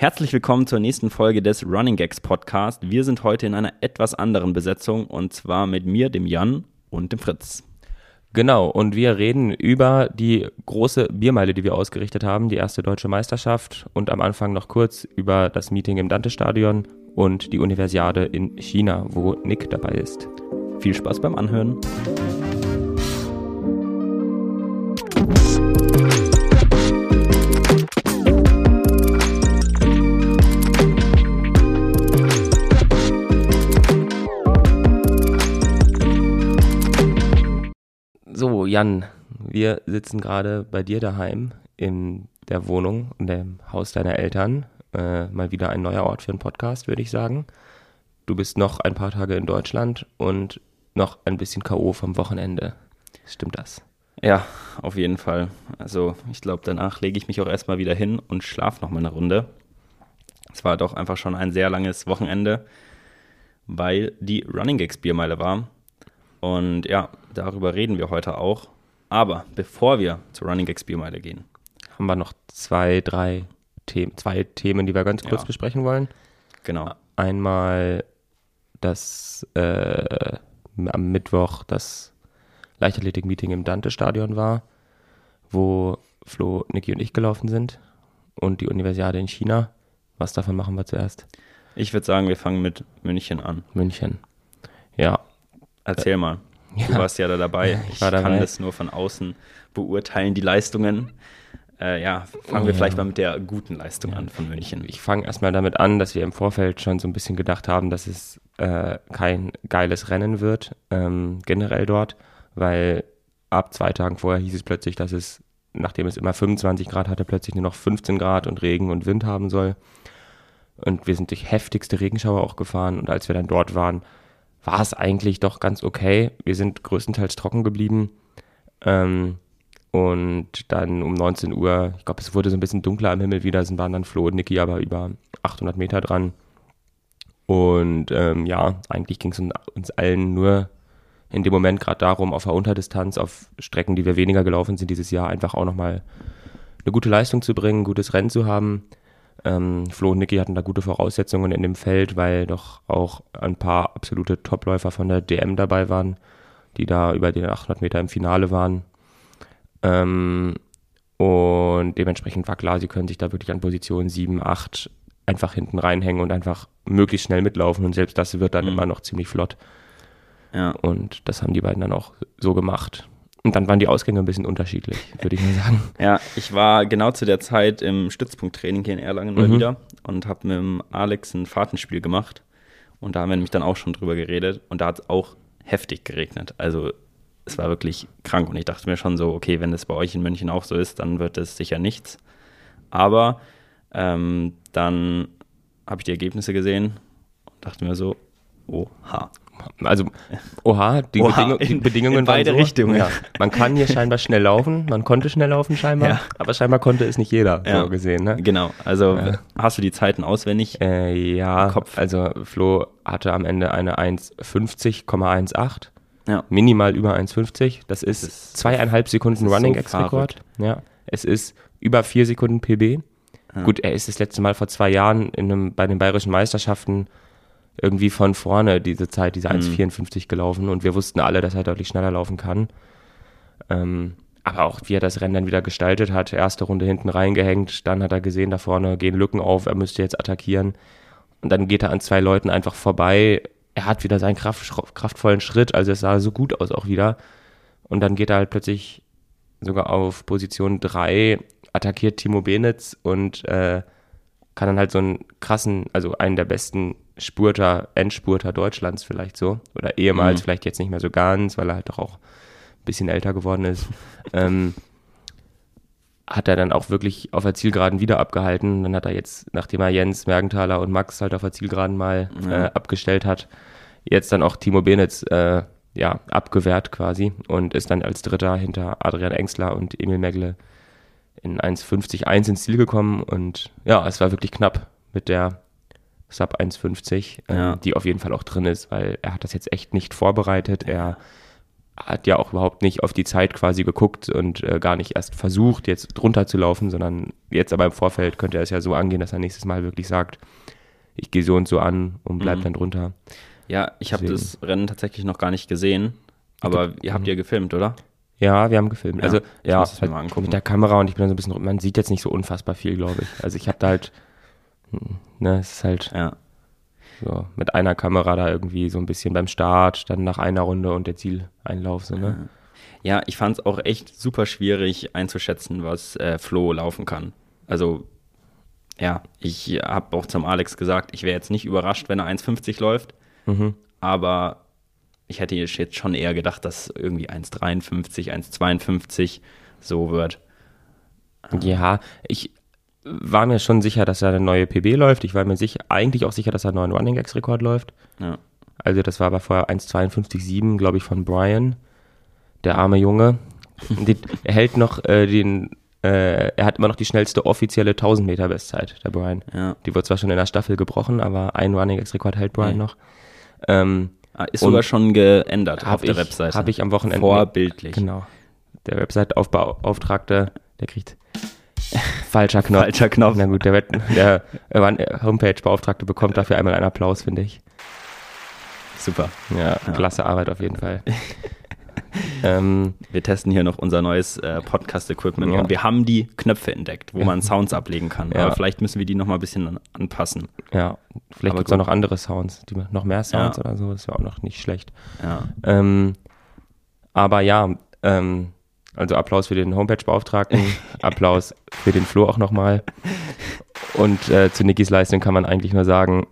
Herzlich willkommen zur nächsten Folge des Running Gags Podcast. Wir sind heute in einer etwas anderen Besetzung und zwar mit mir, dem Jan und dem Fritz. Genau, und wir reden über die große Biermeile, die wir ausgerichtet haben, die erste deutsche Meisterschaft und am Anfang noch kurz über das Meeting im Dante-Stadion und die Universiade in China, wo Nick dabei ist. Viel Spaß beim Anhören. Jan, wir sitzen gerade bei dir daheim in der Wohnung, in dem Haus deiner Eltern. Äh, mal wieder ein neuer Ort für einen Podcast, würde ich sagen. Du bist noch ein paar Tage in Deutschland und noch ein bisschen K.O. vom Wochenende. Stimmt das? Ja, auf jeden Fall. Also ich glaube, danach lege ich mich auch erstmal wieder hin und schlafe noch mal eine Runde. Es war doch einfach schon ein sehr langes Wochenende, weil die Running Gags Biermeile war. Und ja, darüber reden wir heute auch. Aber bevor wir zur Running Gags Biermeile gehen, Haben wir noch zwei, drei Themen, zwei Themen, die wir ganz kurz Ja. besprechen wollen. genau. Einmal das äh, am Mittwoch das Leichtathletik-Meeting im Dante-Stadion war, wo Flo, Niki und ich gelaufen sind und die Universiade in China. Was davon machen wir zuerst? Ich würde sagen, wir fangen mit München an. München. Ja, Erzähl mal. Du Ja. warst ja da dabei. Ja, Ich, ich war kann dabei. das nur von außen beurteilen, die Leistungen. Äh, ja, fangen wir Ja. vielleicht mal mit der guten Leistung an von München. ich fange erstmal damit an, dass wir im Vorfeld schon so ein bisschen gedacht haben, dass es äh, kein geiles Rennen wird, ähm, generell dort, weil ab zwei Tagen vorher hieß es plötzlich, dass es, nachdem es immer 25 Grad hatte, plötzlich nur noch 15 Grad und Regen und Wind haben soll. Und wir sind durch heftigste Regenschauer auch gefahren und als wir dann dort waren, war es eigentlich doch ganz okay. Wir sind größtenteils trocken geblieben. Ähm, und dann um 19 Uhr, ich glaube, es wurde so ein bisschen dunkler am Himmel wieder, sind waren dann Flo und Niki aber über 800 Meter dran. Und ähm, ja, eigentlich ging es uns allen nur in dem Moment gerade darum, auf der Unterdistanz, auf Strecken, die wir weniger gelaufen sind dieses Jahr, einfach auch nochmal eine gute Leistung zu bringen, ein gutes Rennen zu haben. Ähm, Flo und Niki hatten da gute Voraussetzungen in dem Feld, weil doch auch ein paar absolute Topläufer von der DM dabei waren, die da über den 800 Meter im Finale waren. Ähm, und dementsprechend war klar, sie können sich da wirklich an Position 7, 8 einfach hinten reinhängen und einfach möglichst schnell mitlaufen. Und selbst das wird dann Mhm. immer noch ziemlich flott. Ja. Und das haben die beiden dann auch so gemacht. Und dann waren die Ausgänge ein bisschen unterschiedlich, würde ich mal sagen. Ja, ich war genau zu der Zeit im Stützpunkttraining hier in Erlangen mal Mhm. wieder und habe mit dem Alex ein Fahrtenspiel gemacht. Und da haben wir nämlich dann auch schon drüber geredet. Und da hat es auch heftig geregnet. Also es war wirklich krank. Und ich dachte mir schon so, okay, wenn das bei euch in München auch so ist, dann wird es sicher nichts. Aber ähm, dann habe ich die Ergebnisse gesehen und dachte mir so, oha. Also, oha, die, Oha, Bedingung, die in- Bedingungen in beide waren so, Richtungen. Ja, man kann hier scheinbar schnell laufen, man konnte schnell laufen scheinbar, Ja. aber scheinbar konnte es nicht jeder, Ja. so gesehen. Ne? Genau, also Ja. hast du die Zeiten auswendig? Äh, ja, Kopf. also Flo hatte am Ende eine 1,50,18. Ja. Minimal über 1,50. Das ist, Das ist- zweieinhalb Sekunden Running so X-Rekord. Ja. Es ist über vier Sekunden PB. Gut, er ist das letzte Mal vor zwei Jahren in einem, bei den bayerischen Meisterschaften irgendwie von vorne diese Zeit, diese 1,54 gelaufen und wir wussten alle, dass er deutlich schneller laufen kann. Ähm, aber auch wie er das Rennen dann wieder gestaltet hat, erste Runde hinten reingehängt, dann hat er gesehen, da vorne gehen Lücken auf, er müsste jetzt attackieren. Und dann geht er an zwei Leuten einfach vorbei. Er hat wieder seinen kraft, kraftvollen Schritt, also es sah so gut aus auch wieder. Und dann geht er halt plötzlich sogar auf Position 3, attackiert Timo Benitz und äh, kann dann halt so einen krassen, also einen der besten Spurter, Endspurter Deutschlands vielleicht so. Oder ehemals, Mhm. vielleicht jetzt nicht mehr so ganz, weil er halt doch auch ein bisschen älter geworden ist. ähm, hat er dann auch wirklich auf der Zielgeraden wieder abgehalten. Dann hat er jetzt, nachdem er Jens Mergenthaler und Max halt auf der Zielgeraden mal Ja. äh, abgestellt hat, jetzt dann auch Timo Benitz äh, ja, abgewehrt quasi und ist dann als Dritter hinter Adrian Engsler und Emil Megle in 1,50-1 ins Ziel gekommen und ja, es war wirklich knapp mit der Sub 1,50, ähm, Ja. die auf jeden Fall auch drin ist, weil er hat das jetzt echt nicht vorbereitet. Er hat ja auch überhaupt nicht auf die Zeit quasi geguckt und äh, gar nicht erst versucht, jetzt drunter zu laufen, sondern jetzt aber im Vorfeld könnte er es ja so angehen, dass er nächstes Mal wirklich sagt, ich gehe so und so an und bleib Mhm. dann drunter. Ja, ich habe das Rennen tatsächlich noch gar nicht gesehen. Aber ihr habt ja gefilmt, oder? Ja, wir haben gefilmt. Ja, also ich ja, halt mal angucken. mit der Kamera und ich bin dann so ein bisschen, man sieht jetzt nicht so unfassbar viel, glaube ich. Also ich habe da halt, ne, es ist halt Ja. so mit einer Kamera da irgendwie so ein bisschen beim Start, dann nach einer Runde und der Zieleinlauf, so, ne? Ja, ich fand es auch echt super schwierig einzuschätzen, was äh, Flo laufen kann. Also, ja, ich habe auch zum Alex gesagt, ich wäre jetzt nicht überrascht, wenn er 1,50 läuft, Mhm. aber ich hätte jetzt schon eher gedacht, dass irgendwie 1,53, 1,52 so wird. Ja, ich war mir schon sicher, dass er eine neue PB läuft. Ich war mir sicher, eigentlich auch sicher, dass er einen neuen Running X Rekord läuft. Ja. Also das war aber vorher 1,52,7, glaube ich, von Brian, der arme Junge. Die, er hält noch äh, den, äh, er hat immer noch die schnellste offizielle 1000 Meter Bestzeit, der Brian. Ja. Die wird zwar schon in der Staffel gebrochen, aber ein Running X Rekord hält Brian Mhm. noch. Ähm, Ah, Ist sogar schon geändert auf der ich, Webseite. Habe ich am Wochenende. Vorbildlich. Genau. Der Website-Beauftragte, der kriegt falscher Knopf. Falscher Knopf. Na gut, der, der äh, Homepage-Beauftragte bekommt dafür einmal einen Applaus, finde ich. Super. Ja, klasse Arbeit auf jeden Fall. ähm, Wir testen hier noch unser neues äh, Podcast-Equipment Ja. und wir haben die Knöpfe entdeckt, wo man Sounds ablegen kann. Ja. Aber vielleicht müssen wir die noch mal ein bisschen an- anpassen. ja, vielleicht gibt es auch noch andere Sounds, die, noch mehr Sounds Ja. oder so, das wäre auch noch nicht schlecht. Ja. Ähm, aber ja, ähm, also Applaus für den Homepage-Beauftragten, Applaus für den Flo auch nochmal. Und äh, zu Nikis Leistung kann man eigentlich nur sagen,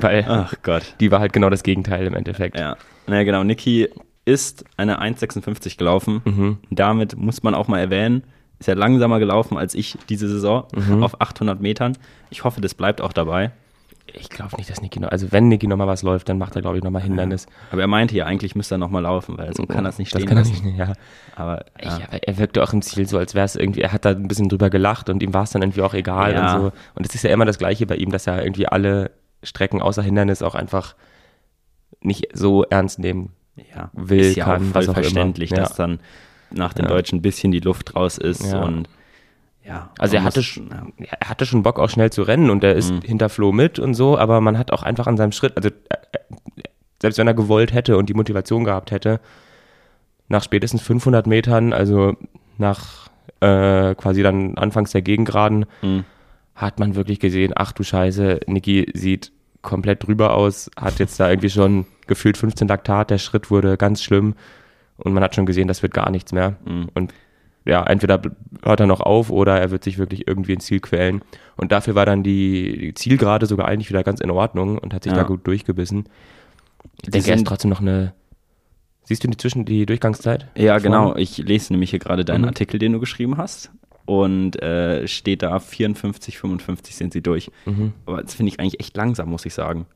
weil Ach Gott. die war halt genau das Gegenteil im Endeffekt. Ja. Naja, genau. Niki ist eine 1,56 gelaufen. Mhm. Damit muss man auch mal erwähnen, ist ja langsamer gelaufen als ich diese Saison Mhm. auf 800 Metern. Ich hoffe, das bleibt auch dabei. Ich glaube nicht, dass Niki noch, also wenn Niki nochmal was läuft, dann macht er, glaube ich, nochmal Hindernis. Aber er meinte ja, eigentlich müsste er noch mal laufen, weil so kann er es nicht stehen das kann er nicht, ja. Aber ja. Aber er wirkte auch im Ziel so, als wäre es irgendwie, er hat da ein bisschen drüber gelacht und ihm war es dann irgendwie auch egal Ja. und so. Und es ist ja immer das Gleiche bei ihm, dass er irgendwie alle Strecken außer Hindernis auch einfach nicht so ernst nehmen. ja, will, ist ja kann, auch voll was auch immer. verständlich, Ja. dass dann nach dem. Deutschen ein bisschen die Luft raus ist und ja. Also er hatte, muss- sch- ja. ja, er hatte schon Bock auch schnell zu rennen und er ist Mhm. hinter Flo mit und so, aber man hat auch einfach an seinem Schritt, also äh, äh, selbst wenn er gewollt hätte und die Motivation gehabt hätte, nach spätestens 500 Metern, also nach äh, quasi dann anfangs der Gegengraden, Mhm. hat man wirklich gesehen, ach du Scheiße, Niki sieht komplett drüber aus, hat jetzt da irgendwie schon gefühlt 15 Laktat, der Schritt wurde ganz schlimm und man hat schon gesehen, das wird gar nichts mehr. Mhm. Und ja, entweder hört er noch auf oder er wird sich wirklich irgendwie ins Ziel quälen. Und dafür war dann die, die Zielgerade sogar eigentlich wieder ganz in Ordnung und hat sich Ja. da gut durchgebissen. Ich denke, er ist trotzdem noch eine. Siehst du die zwischen die Durchgangszeit? Ja, Vorne? genau. Ich lese nämlich hier gerade deinen Mhm. Artikel, den du geschrieben hast. Und äh, steht da 54, 55 sind sie durch. Mhm. Aber das finde ich eigentlich echt langsam, muss ich sagen.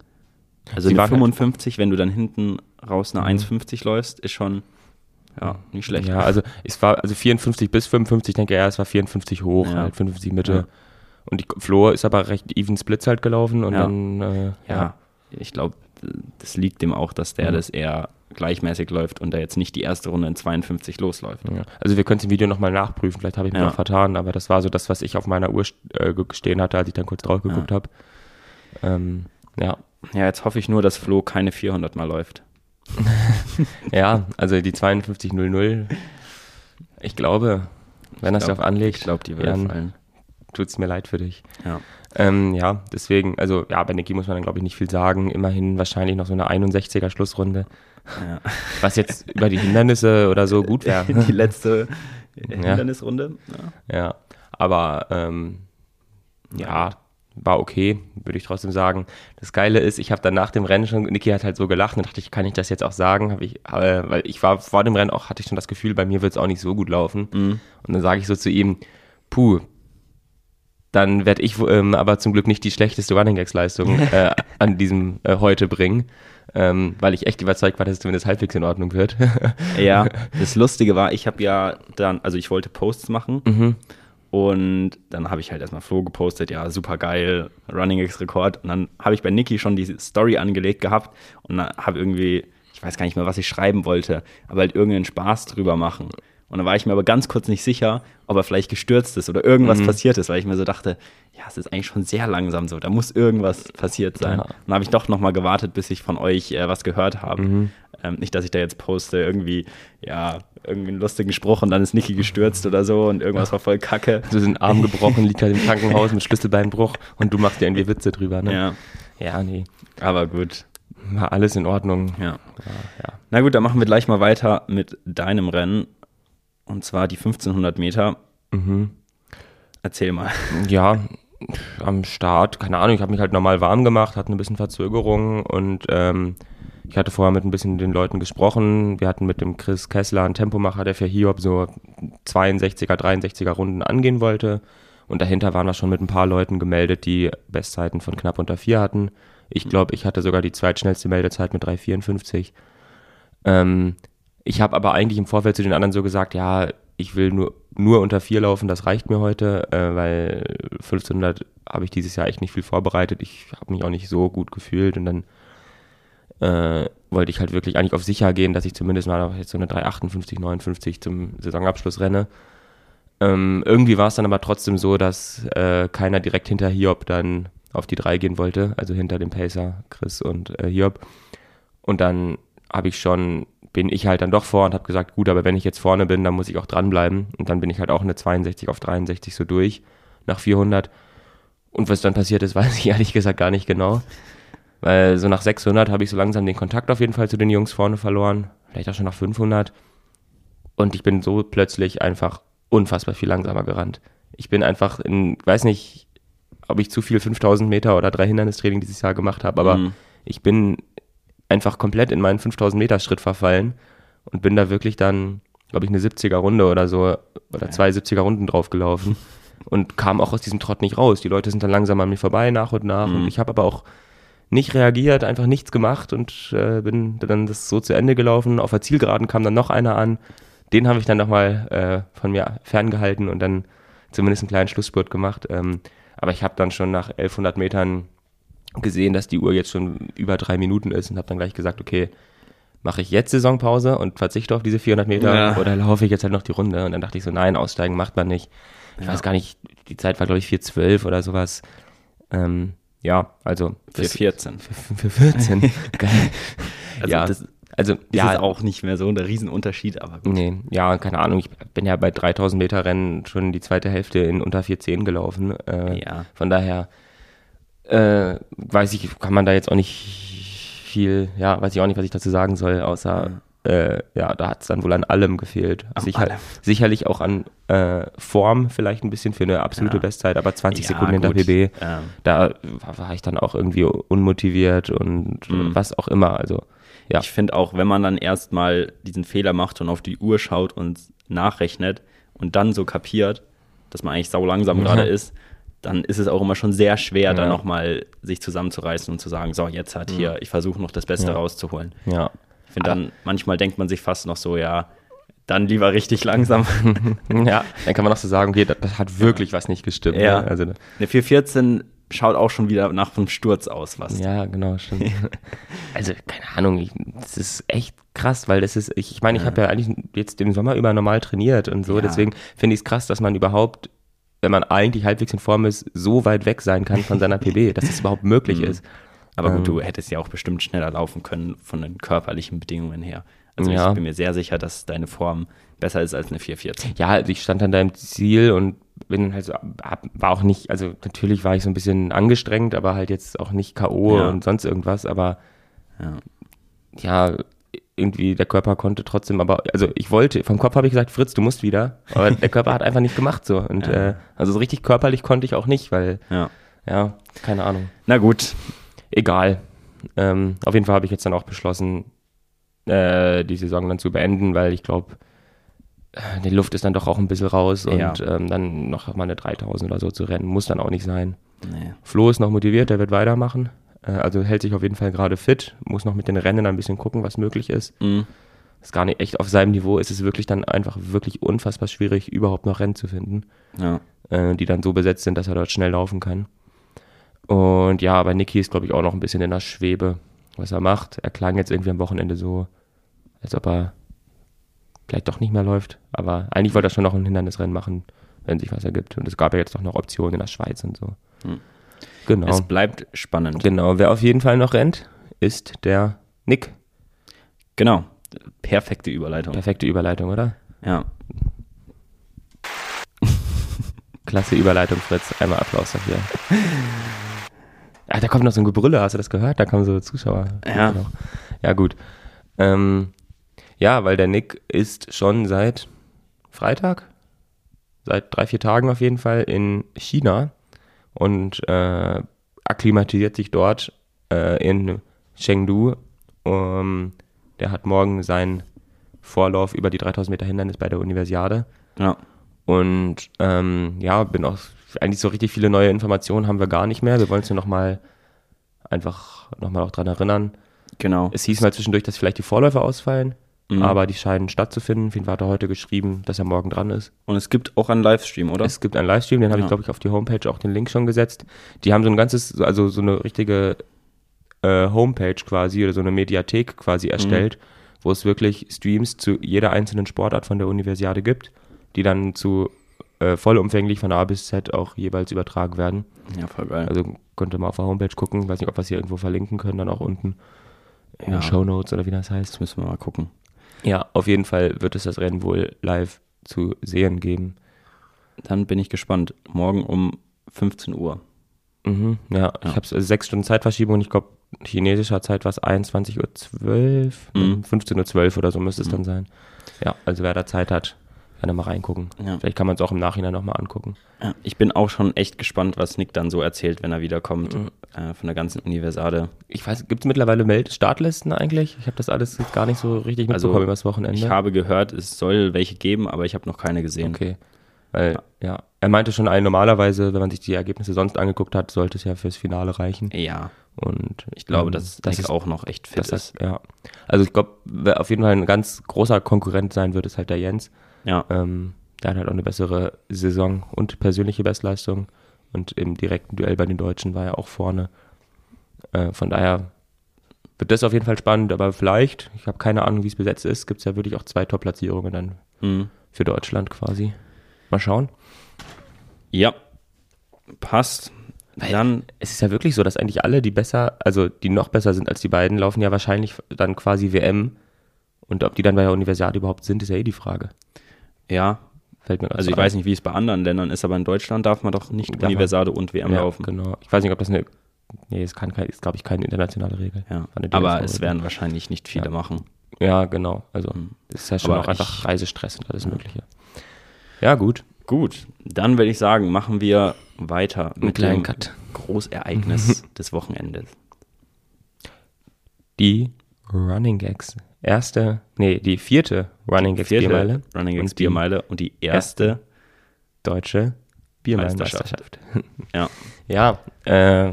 Also Sie eine waren halt- 55, wenn du dann hinten raus eine Mhm. 1,50 läufst, ist schon ja, nicht schlecht. Ja, also es war also 54 bis 55, denke er, es war 54 hoch, Ja. halt 55 Mitte. Ja. Und die Flo ist aber recht even Splits halt gelaufen und Ja. dann, äh, Ja, ja. ich glaube, das liegt dem auch, dass der Mhm. das eher gleichmäßig läuft und der jetzt nicht die erste Runde in 52 losläuft. Ja. Also wir können es im Video nochmal nachprüfen, vielleicht habe ich mich Ja. auch vertan, aber das war so das, was ich auf meiner Uhr äh, stehen hatte, als ich dann kurz drauf geguckt habe. Ähm, ja. Ja, jetzt hoffe ich nur, dass Flo keine 400 mal läuft. ja, also die 52.00, ich glaube, wenn er es darauf anlegt, Ich glaube, die wird fallen. tut es mir leid für dich. Ja. Ähm, ja, deswegen, also ja, bei Niki muss man dann glaube ich nicht viel sagen. Immerhin wahrscheinlich noch so eine 61er Schlussrunde, Ja. was jetzt über die Hindernisse oder so gut wäre. Die letzte Hindernisrunde. Ja. Ja, aber ähm, ja, war okay, würde ich trotzdem sagen. Das Geile ist, ich habe dann nach dem Rennen schon, Niki hat halt so gelacht und dachte ich, kann ich das jetzt auch sagen? Hab ich, äh, weil ich war vor dem Rennen auch, hatte ich schon das Gefühl, bei mir wird es auch nicht so gut laufen. Mhm. Und dann sage ich so zu ihm, puh, dann werde ich ähm, aber zum Glück nicht die schlechteste Running Gags Leistung äh, an diesem äh, heute bringen, ähm, weil ich echt überzeugt war, dass es zumindest halbwegs in Ordnung wird. Ja, das Lustige war, ich habe ja dann, also ich wollte Posts machen Mhm. Und dann habe ich halt erstmal Flo gepostet, ja, super geil, Running X Rekord. Und dann habe ich bei Niki schon diese Story angelegt gehabt und dann habe irgendwie, ich weiß gar nicht mehr, was ich schreiben wollte, aber halt irgendeinen Spaß drüber machen. Und dann war ich mir aber ganz kurz nicht sicher, ob er vielleicht gestürzt ist oder irgendwas Mhm. passiert ist, weil ich mir so dachte, ja, es ist eigentlich schon sehr langsam so, da muss irgendwas passiert sein. Ja. Und dann habe ich doch nochmal gewartet, bis ich von euch äh, was gehört habe. Mhm. Ähm, nicht, dass ich da jetzt poste, irgendwie, ja, irgendwie einen lustigen Spruch und dann ist Niki gestürzt oder so und irgendwas war voll kacke. So sind Arm gebrochen, liegt halt im Krankenhaus mit Schlüsselbeinbruch und du machst dir irgendwie Witze drüber, ne? Ja, Ja, nee. aber gut. War alles in Ordnung. Ja. Ja, ja. Na gut, dann machen wir gleich mal weiter mit deinem Rennen. Und zwar die 1500 Meter. Mhm. Erzähl mal. Ja, am Start, keine Ahnung, ich habe mich halt normal warm gemacht, hatte ein bisschen Verzögerung und ähm, ich hatte vorher mit ein bisschen den Leuten gesprochen. Wir hatten mit dem Chris Kessler einen Tempomacher, der für Hiob so 62er, 63er Runden angehen wollte. Und dahinter waren wir schon mit ein paar Leuten gemeldet, die Bestzeiten von knapp unter 4 hatten. Ich glaube, ich hatte sogar die zweitschnellste Meldezeit mit 3,54. Ähm, ich habe aber eigentlich im Vorfeld zu den anderen so gesagt, ja, ich will nur, nur unter 4 laufen, das reicht mir heute, äh, weil 1500 habe ich dieses Jahr echt nicht viel vorbereitet. Ich habe mich auch nicht so gut gefühlt und dann äh, wollte ich halt wirklich eigentlich auf sicher gehen, dass ich zumindest mal jetzt so eine 358, 59 zum Saisonabschluss renne. Ähm, irgendwie war es dann aber trotzdem so, dass äh, keiner direkt hinter Hiob dann auf die 3 gehen wollte, also hinter dem Pacer, Chris und äh, Hiob. Und dann habe ich schon, bin ich halt dann doch vor und habe gesagt, gut, aber wenn ich jetzt vorne bin, dann muss ich auch dranbleiben. Und dann bin ich halt auch eine 62 auf 63 so durch, nach 400. Und was dann passiert ist, weiß ich ehrlich gesagt gar nicht genau. Weil so nach 600 habe ich so langsam den Kontakt auf jeden Fall zu den Jungs vorne verloren. Vielleicht auch schon nach 500. Und ich bin so plötzlich einfach unfassbar viel langsamer gerannt. Ich bin einfach in, weiß nicht, ob ich zu viel 5000 Meter oder drei Hindernistraining dieses Jahr gemacht habe, aber Mhm. ich bin einfach komplett in meinen 5000 Meter Schritt verfallen und bin da wirklich dann, glaube ich, eine 70er Runde oder so oder zwei 70er Runden draufgelaufen und kam auch aus diesem Trott nicht raus. Die Leute sind dann langsam an mir vorbei nach und nach und ich habe aber auch nicht reagiert, einfach nichts gemacht und äh, bin dann das so zu Ende gelaufen. Auf der Zielgeraden kam dann noch einer an. Den habe ich dann nochmal äh, von mir ferngehalten und dann zumindest einen kleinen Schlussspurt gemacht. Ähm, aber ich habe dann schon nach 1100 Metern gesehen, dass die Uhr jetzt schon über drei Minuten ist und habe dann gleich gesagt, okay, mache ich jetzt Saisonpause und verzichte auf diese 400 Meter Ja. oder laufe ich jetzt halt noch die Runde? Und dann dachte ich so, nein, aussteigen macht man nicht. Ich Ja. weiß gar nicht, die Zeit war glaube ich 4,12 oder sowas. Ähm, ja, also Für das- 14. für 14. Geil. Also ja, das also ist ja, es auch nicht mehr so ein Riesenunterschied, aber gut. Nee, ja, keine Ahnung. Ich bin ja bei 3000 Meter Rennen schon die zweite Hälfte in unter 4,10 gelaufen. Äh, Ja. Von daher äh, weiß ich, kann man da jetzt auch nicht viel, ja, weiß ich auch nicht, was ich dazu sagen soll, außer äh, ja, da hat es dann wohl an allem gefehlt. An Sicher, allem. Sicherlich auch an äh, Form vielleicht ein bisschen für eine absolute Ja. Bestzeit, aber 20 Ja, Sekunden hinter. PB, Ähm, da war, war ich dann auch irgendwie unmotiviert und Mhm. was auch immer. Also ja. Ich finde auch, wenn man dann erstmal diesen Fehler macht und auf die Uhr schaut und nachrechnet und dann so kapiert, dass man eigentlich sau langsam gerade ist, dann ist es auch immer schon sehr schwer, dann Ja. nochmal sich zusammenzureißen und zu sagen, so, jetzt hat hier, ich versuche noch das Beste Ja. rauszuholen. ja. Ich finde dann, manchmal denkt man sich fast noch so, ja, dann lieber richtig langsam. Ja, dann kann man auch so sagen, okay, das, das hat wirklich was nicht gestimmt. Ja. Ne? Also, Eine 414 schaut auch schon wieder nach einem Sturz aus, was. ja, genau, stimmt. also, keine Ahnung, ich, das ist echt krass, weil das ist, ich, ich meine, ich habe ja eigentlich jetzt den Sommer über normal trainiert und so, Ja. deswegen finde ich es krass, dass man überhaupt, wenn man eigentlich halbwegs in Form ist, so weit weg sein kann von seiner PB, dass es überhaupt möglich ist. Aber gut, Ähm. du hättest ja auch bestimmt schneller laufen können von den körperlichen Bedingungen her. Also Ja. ich bin mir sehr sicher, dass deine Form besser ist als eine 414. Ja, also ich stand dann da im Ziel und bin halt so, war auch nicht, also natürlich war ich so ein bisschen angestrengt, aber halt jetzt auch nicht K.O. Ja. und sonst irgendwas, aber Ja. ja, irgendwie der Körper konnte trotzdem, aber also ich wollte, vom Kopf habe ich gesagt, Fritz, du musst wieder, aber der Körper hat einfach nicht gemacht so und Ja. äh, also so richtig körperlich konnte ich auch nicht, weil ja. ja, keine Ahnung, Na gut, egal. Ähm, auf jeden Fall habe ich jetzt dann auch beschlossen, äh, die Saison dann zu beenden, weil ich glaube, die Luft ist dann doch auch ein bisschen raus und Ja. ähm, dann noch mal eine 3000 oder so zu rennen, muss dann auch nicht sein. nee. Flo ist noch motiviert, der wird weitermachen. Äh, also hält sich auf jeden Fall gerade fit, muss noch mit den Rennen ein bisschen gucken, was möglich ist. Mhm. Ist gar nicht echt auf seinem Niveau, ist es wirklich dann einfach wirklich unfassbar schwierig, überhaupt noch Rennen zu finden, ja. äh, die dann so besetzt sind, dass er dort schnell laufen kann. Und ja, aber Niki ist, glaube ich, auch noch ein bisschen in der Schwebe. was er macht. Er klang jetzt irgendwie am Wochenende so, als ob er vielleicht doch nicht mehr läuft. Aber eigentlich wollte er schon noch ein Hindernisrennen machen, wenn sich was ergibt. Und es gab ja jetzt doch noch Optionen in der Schweiz und so. Hm. Genau. Es bleibt spannend. Genau. Wer auf jeden Fall noch rennt, ist der Nick. Genau. Perfekte Überleitung. Perfekte Überleitung, oder? Ja. Klasse Überleitung, Fritz. Einmal Applaus dafür. Ah, da kommt noch so ein Gebrülle, hast du das gehört? Da kommen so Zuschauer. Ja. Ja, gut. Ähm, ja, weil der Nick ist schon seit Freitag, seit drei, vier Tagen auf jeden Fall in China und äh, akklimatisiert sich dort äh, in Chengdu. Um, der hat morgen seinen Vorlauf über die 3000 Meter Hindernis bei der Universiade. Ja. Und ähm, ja, bin auch eigentlich so richtig viele neue Informationen haben wir gar nicht mehr. Wir wollen uns nur noch mal einfach nochmal auch dran erinnern. Genau. Es hieß mal zwischendurch, dass vielleicht die Vorläufe ausfallen, Mhm. aber die scheinen stattzufinden. Fall hat er heute geschrieben, dass er morgen dran ist. Und es gibt auch einen Livestream, oder? Es gibt einen Livestream, den habe ich, glaube ich, auf die Homepage auch den Link schon gesetzt. Die haben so ein ganzes, also so eine richtige äh, Homepage quasi oder so eine Mediathek quasi erstellt, wo es wirklich Streams zu jeder einzelnen Sportart von der Universiade gibt, die dann zu äh, vollumfänglich von A bis Z auch jeweils übertragen werden. ja, voll geil. Also könnt ihr mal auf der Homepage gucken. Weiß nicht, ob wir es hier irgendwo verlinken können, dann auch unten in Ja. den Show Notes oder wie das heißt. Das müssen wir mal gucken. Ja, auf jeden Fall wird es das Rennen wohl live zu sehen geben. Dann bin ich gespannt. Morgen um 15 Uhr. Mhm, ja, ich habe also sechs Stunden Zeitverschiebung und ich glaube, chinesischer Zeit war es 21.12 Uhr, Mhm. 15.12 Uhr oder so müsste es dann sein. Ja, also wer da Zeit hat, kann da mal reingucken. Ja. Vielleicht kann man es auch im Nachhinein nochmal angucken. Ja, ich bin auch schon echt gespannt, was Nick dann so erzählt, wenn er wiederkommt Mhm. äh, von der ganzen Universade. Ich weiß, gibt es mittlerweile Meld Startlisten eigentlich? Ich habe das alles jetzt gar nicht so richtig Also, mitbekommen übers Wochenende. Ich habe gehört, es soll welche geben, aber ich habe noch keine gesehen. Okay. Weil, ja. er meinte schon, normalerweise, wenn man sich die Ergebnisse sonst angeguckt hat, sollte es ja fürs Finale reichen. Ja, Und ich glaube, ähm, dass das ist auch noch echt fit das ist. ist, ja. Also ich glaube, wer auf jeden Fall ein ganz großer Konkurrent sein wird, ist halt der Jens. Ja, Ähm, hat halt auch eine bessere Saison und persönliche Bestleistung. Und im direkten Duell bei den Deutschen war er auch vorne. Äh, von daher wird das auf jeden Fall spannend, aber vielleicht, ich habe keine Ahnung, wie es besetzt ist, gibt es ja wirklich auch zwei Top-Platzierungen dann mhm. für Deutschland quasi. Mal schauen. ja. passt. Dann, Es ist ja wirklich so, dass eigentlich alle, die besser, also die noch besser sind als die beiden, laufen ja wahrscheinlich dann quasi WM. Und ob die dann bei der Universiade überhaupt sind, ist ja eh die Frage. Ja, Fällt mir also so ich ein. weiß nicht, wie es bei anderen Ländern ist, aber in Deutschland darf man doch nicht Darf man- Universade und WM ja, laufen. Genau. Ich weiß nicht, ob das eine. Nee, es kann ist, glaube ich, keine internationale Regel. Ja, aber es werden wahrscheinlich nicht viele Ja. machen. Ja, genau. Also, Hm. das ist ja schon Aber auch einfach Reisestress und alles Mögliche. Ja, gut. Gut, dann würde ich sagen, machen wir weiter Einen mit dem Cut. Großereignis des Wochenendes. Die Running Gags. Erste, nee, die vierte Running Gags Vierte Biermeile. Running Gags und Biermeile und die erste. Deutsche Biermeisterschaft. Ja, Ja, äh,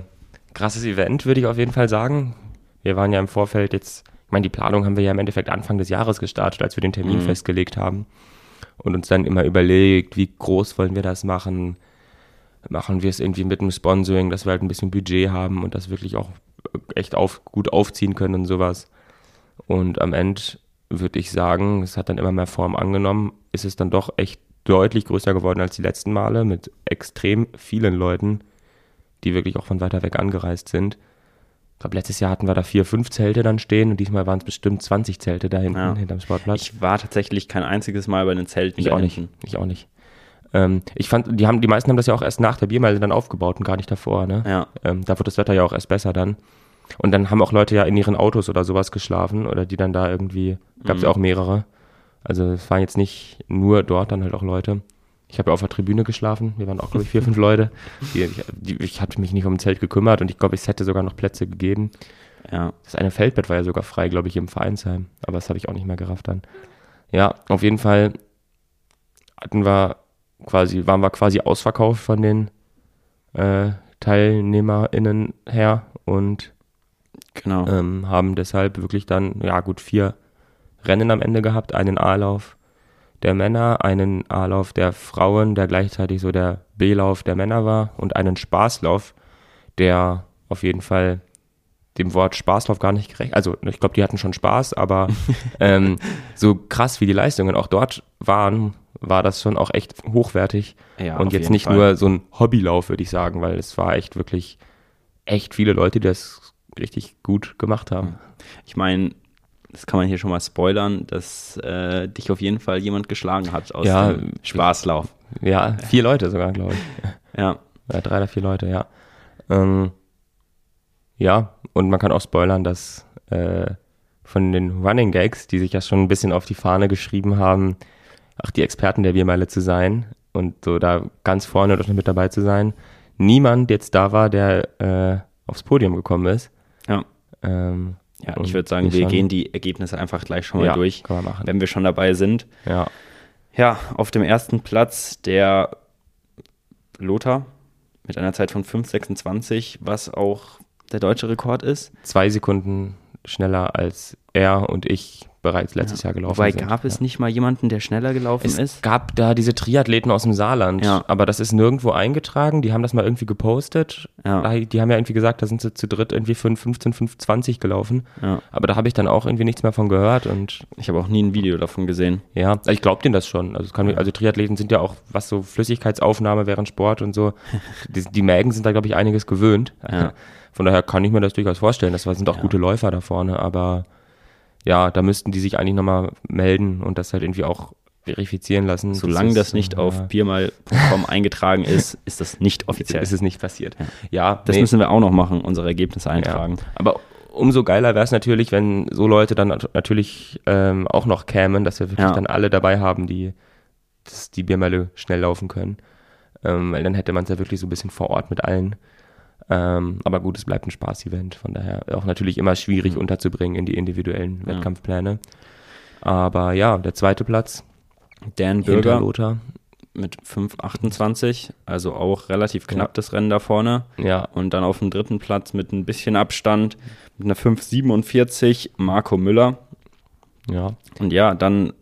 krasses Event, würde ich auf jeden Fall sagen. Wir waren ja im Vorfeld jetzt, ich meine, die Planung haben wir ja im Endeffekt Anfang des Jahres gestartet, als wir den Termin Mhm. festgelegt haben. Und uns dann immer überlegt, wie groß wollen wir das machen? Machen wir es irgendwie mit einem Sponsoring, dass wir halt ein bisschen Budget haben und das wirklich auch echt auf, gut aufziehen können und sowas. Und am Ende würde ich sagen, es hat dann immer mehr Form angenommen, ist es dann doch echt deutlich größer geworden als die letzten Male mit extrem vielen Leuten, die wirklich auch von weiter weg angereist sind. Ich glaube, letztes Jahr hatten wir da vier, fünf Zelte dann stehen und diesmal waren es bestimmt 20 Zelte da hinten, Ja. hinterm Sportplatz. ich war tatsächlich kein einziges Mal bei den Zelten. Ich auch nicht. hinten. Ich auch nicht. Ähm, ich fand, die haben, die meisten haben das ja auch erst nach der Biermeile dann aufgebaut und gar nicht davor, ne? Ja, Ähm, da wird das Wetter ja auch erst besser dann. Und dann haben auch Leute ja in ihren Autos oder sowas geschlafen oder die dann da irgendwie, gab es Mhm. ja auch mehrere. Also es waren jetzt nicht nur dort dann halt auch Leute. Ich habe ja auf der Tribüne geschlafen. Wir waren auch, glaube ich, vier, fünf Leute. Die, ich, die, ich hatte mich nicht um ein Zelt gekümmert und ich glaube, es hätte sogar noch Plätze gegeben. ja. Das eine Feldbett war ja sogar frei, glaube ich, im Vereinsheim. Aber das habe ich auch nicht mehr gerafft dann. Ja, auf jeden Fall hatten wir quasi, waren wir quasi ausverkauft von den äh, TeilnehmerInnen her und Genau. ähm, haben deshalb wirklich dann, ja gut, vier Rennen am Ende gehabt. Einen A-Lauf der Männer, einen A-Lauf der Frauen, der gleichzeitig so der B-Lauf der Männer war und einen Spaßlauf, der auf jeden Fall dem Wort Spaßlauf gar nicht gerecht. Also ich glaube, die hatten schon Spaß, aber ähm, so krass wie die Leistungen auch dort waren, war das schon auch echt hochwertig. Ja, und jetzt nicht Fall. nur so ein Hobbylauf, würde ich sagen, weil es war echt wirklich echt viele Leute, die das richtig gut gemacht haben. Ich meine, das kann man hier schon mal spoilern, dass äh, dich auf jeden Fall jemand geschlagen hat aus Ja, dem Spaßlauf. Ja, vier Leute sogar, glaube ich. Ja, Ja, drei oder vier Leute, ja. Ähm, ja, und man kann auch spoilern, dass äh, von den Running Gags, die sich ja schon ein bisschen auf die Fahne geschrieben haben, ach, die Experten der Biermeile zu sein und so da ganz vorne dort mit dabei zu sein, niemand jetzt da war, der äh, aufs Podium gekommen ist. Ja. Ähm, Ja, ich würde sagen, wir schon. gehen die Ergebnisse einfach gleich schon mal ja, durch, wenn wir schon dabei sind. Ja, Ja, auf dem ersten Platz der Lothar mit einer Zeit von 5,26, was auch der deutsche Rekord ist. zwei Sekunden schneller als er und ich bereits letztes Jahr gelaufen Wobei sind. gab es ja. nicht mal jemanden, der schneller gelaufen Es ist? gab da diese Triathleten aus dem Saarland, Ja. aber das ist nirgendwo eingetragen. Die haben das mal irgendwie gepostet. Ja. Da- Die haben ja irgendwie gesagt, da sind sie zu dritt irgendwie 5, 15, 5, 20 gelaufen. Ja. Aber da habe ich dann auch irgendwie nichts mehr von gehört und Ich habe auch nie ein Video davon gesehen. ja, ich glaube denen das schon. Also, es kann, also Triathleten sind ja auch, was so Flüssigkeitsaufnahme während Sport und so, die, die Mägen sind da, glaube ich, einiges gewöhnt. Ja. Von daher kann ich mir das durchaus vorstellen. Das sind auch Ja. gute Läufer da vorne, aber ja, da müssten die sich eigentlich nochmal melden und das halt irgendwie auch verifizieren lassen. Solange ist, das nicht ja, auf biermal.com eingetragen ist, ist das nicht offiziell. ist es nicht passiert. Ja, Das nee, müssen wir auch noch machen, unsere Ergebnisse eintragen. Ja. Aber umso geiler wäre es natürlich, wenn so Leute dann nat- natürlich ähm, auch noch kämen, dass wir wirklich Ja. dann alle dabei haben, die die Biermeile schnell laufen können. Ähm, weil dann hätte man es ja wirklich so ein bisschen vor Ort mit allen. Ähm, aber gut, es bleibt ein Spaß-Event, von daher auch natürlich immer schwierig unterzubringen in die individuellen Ja. Wettkampfpläne. Aber ja, der zweite Platz Dan Bürger Lothar. mit 5,28, also auch relativ knapp das Rennen da vorne. Ja, Und dann auf dem dritten Platz mit ein bisschen Abstand mit einer 5,47 Marco Müller. ja. Und ja, dann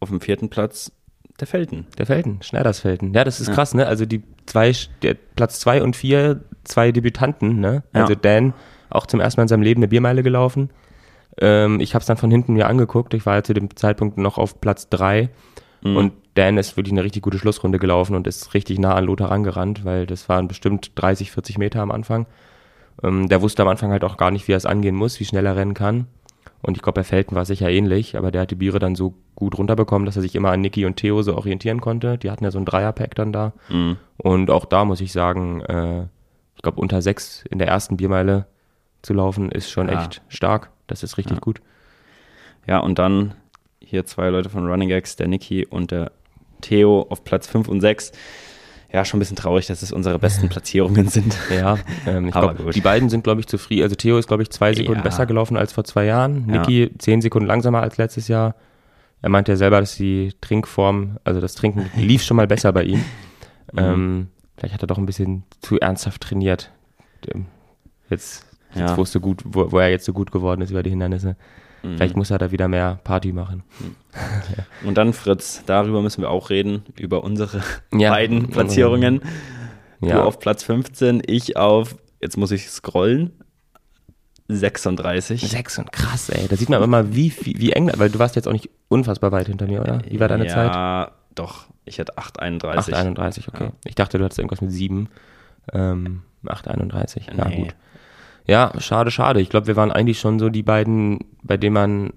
auf dem vierten Platz der Felten. Der Felden, Schneidersfelden. Ja, das ist Ja. krass, ne? Also die zwei, der Platz zwei und vier, zwei Debütanten, ne? Ja. Also Dan, auch zum ersten Mal in seinem Leben eine Biermeile gelaufen. Ähm, ich habe es dann von hinten mir angeguckt. Ich war ja zu dem Zeitpunkt noch auf Platz drei. Mhm. Und Dan ist wirklich eine richtig gute Schlussrunde gelaufen und ist richtig nah an Lothar rangerannt, weil das waren bestimmt 30, 40 Meter am Anfang. Ähm, der wusste am Anfang halt auch gar nicht, wie er es angehen muss, wie schnell er rennen kann. Und ich glaube, bei Felten war es sicher ähnlich, aber der hat die Biere dann so gut runterbekommen, dass er sich immer an Niki und Theo so orientieren konnte. Die hatten ja so ein Dreierpack dann da. Mhm. Und auch da muss ich sagen, äh, ich glaube, unter sechs in der ersten Biermeile zu laufen, ist schon Ja. echt stark. Das ist richtig Ja. gut. Ja, und dann hier zwei Leute von Running Gags, der Niki und der Theo auf Platz 5 und 6. Ja, schon ein bisschen traurig, dass es unsere besten Platzierungen sind. Ja, ähm, ich Aber glaube, die beiden sind, glaube ich, zufrieden. Also Theo ist, glaube ich, zwei Sekunden Ja. besser gelaufen als vor zwei Jahren. Ja. Niki zehn Sekunden langsamer als letztes Jahr. Er meinte ja selber, dass die Trinkform, also das Trinken lief schon mal besser bei ihm. Mhm. Ähm, vielleicht hat er doch ein bisschen zu ernsthaft trainiert. Ähm, Jetzt, jetzt Ja. wo, so gut, wo, wo er jetzt so gut geworden ist über die Hindernisse. Mhm. Vielleicht muss er da wieder mehr Party machen. Und dann, Fritz, darüber müssen wir auch reden, über unsere Ja. beiden Platzierungen. Du Ja, auf Platz 15, ich auf, jetzt muss ich scrollen, 36. sechs und krass, ey. Da sieht man aber mal, wie, wie, wie eng, weil du warst jetzt auch nicht unfassbar weit hinter mir, oder? Wie war deine ja, Zeit? Ja, doch. Ich hatte 8,31. 8,31, okay. Ja. Ich dachte, du hattest irgendwas mit 7. Ähm, 8,31. Ja, Nee. gut. Ja, schade, schade. Ich glaube, wir waren eigentlich schon so die beiden, bei denen man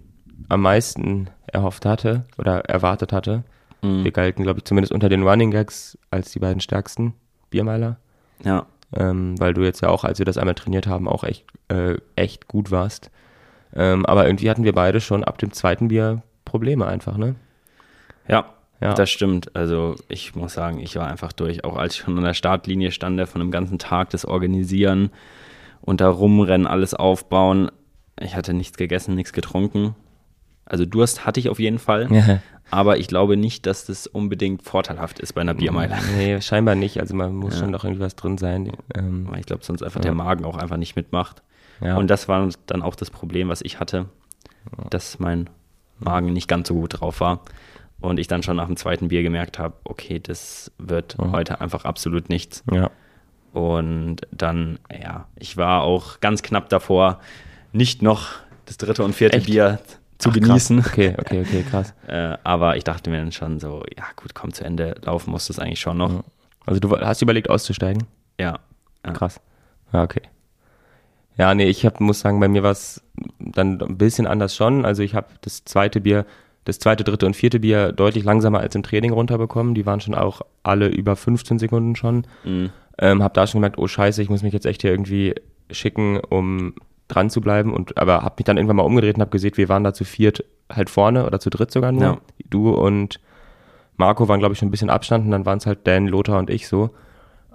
am meisten erhofft hatte oder erwartet hatte. Mhm. Wir galten, glaube ich, zumindest unter den Running Gags als die beiden stärksten Biermeiler. Ja, Ähm, weil du jetzt ja auch, als wir das einmal trainiert haben, auch echt, äh, echt gut warst. Ähm, aber irgendwie hatten wir beide schon ab dem zweiten Bier Probleme einfach, ne? ja, Ja. das stimmt. Also ich muss sagen, ich war einfach durch. Auch als ich schon an der Startlinie stand, von dem ganzen Tag das Organisieren und da rumrennen, alles aufbauen. Ich hatte nichts gegessen, nichts getrunken. Also Durst hatte ich auf jeden Fall. Ja. Aber ich glaube nicht, dass das unbedingt vorteilhaft ist bei einer Biermeile. Nee, scheinbar nicht. Also man muss Ja. schon doch irgendwie was drin sein. Ähm, ich glaube, sonst einfach der Magen auch einfach nicht mitmacht. ja. Und das war dann auch das Problem, was ich hatte, dass mein Magen nicht ganz so gut drauf war. Und ich dann schon nach dem zweiten Bier gemerkt habe, okay, das wird Mhm. heute einfach absolut nichts. ja. Und dann, ja, ich war auch ganz knapp davor, nicht noch das dritte und vierte Echt? Bier zu Ach, genießen. Krass. Okay, okay, okay, krass. Äh, aber ich dachte mir dann schon so, ja gut, komm zu Ende, laufen musst du es eigentlich schon noch. Also du hast überlegt auszusteigen? Ja. ja. Krass. Ja, okay. Ja, nee, ich hab, muss sagen, bei mir war es dann ein bisschen anders schon. Also ich habe das zweite Bier, das zweite, dritte und vierte Bier deutlich langsamer als im Training runterbekommen. Die waren schon auch alle über 15 Sekunden schon. Mhm. Ähm, hab da schon gemerkt, oh scheiße, ich muss mich jetzt echt hier irgendwie schicken, um dran zu bleiben. Und aber hab mich dann irgendwann mal umgedreht und hab gesehen, wir waren da zu viert halt vorne oder zu dritt sogar nur. Ja. Du und Marco waren, glaube ich, schon ein bisschen Abstand und dann waren es halt Dan, Lothar und ich so.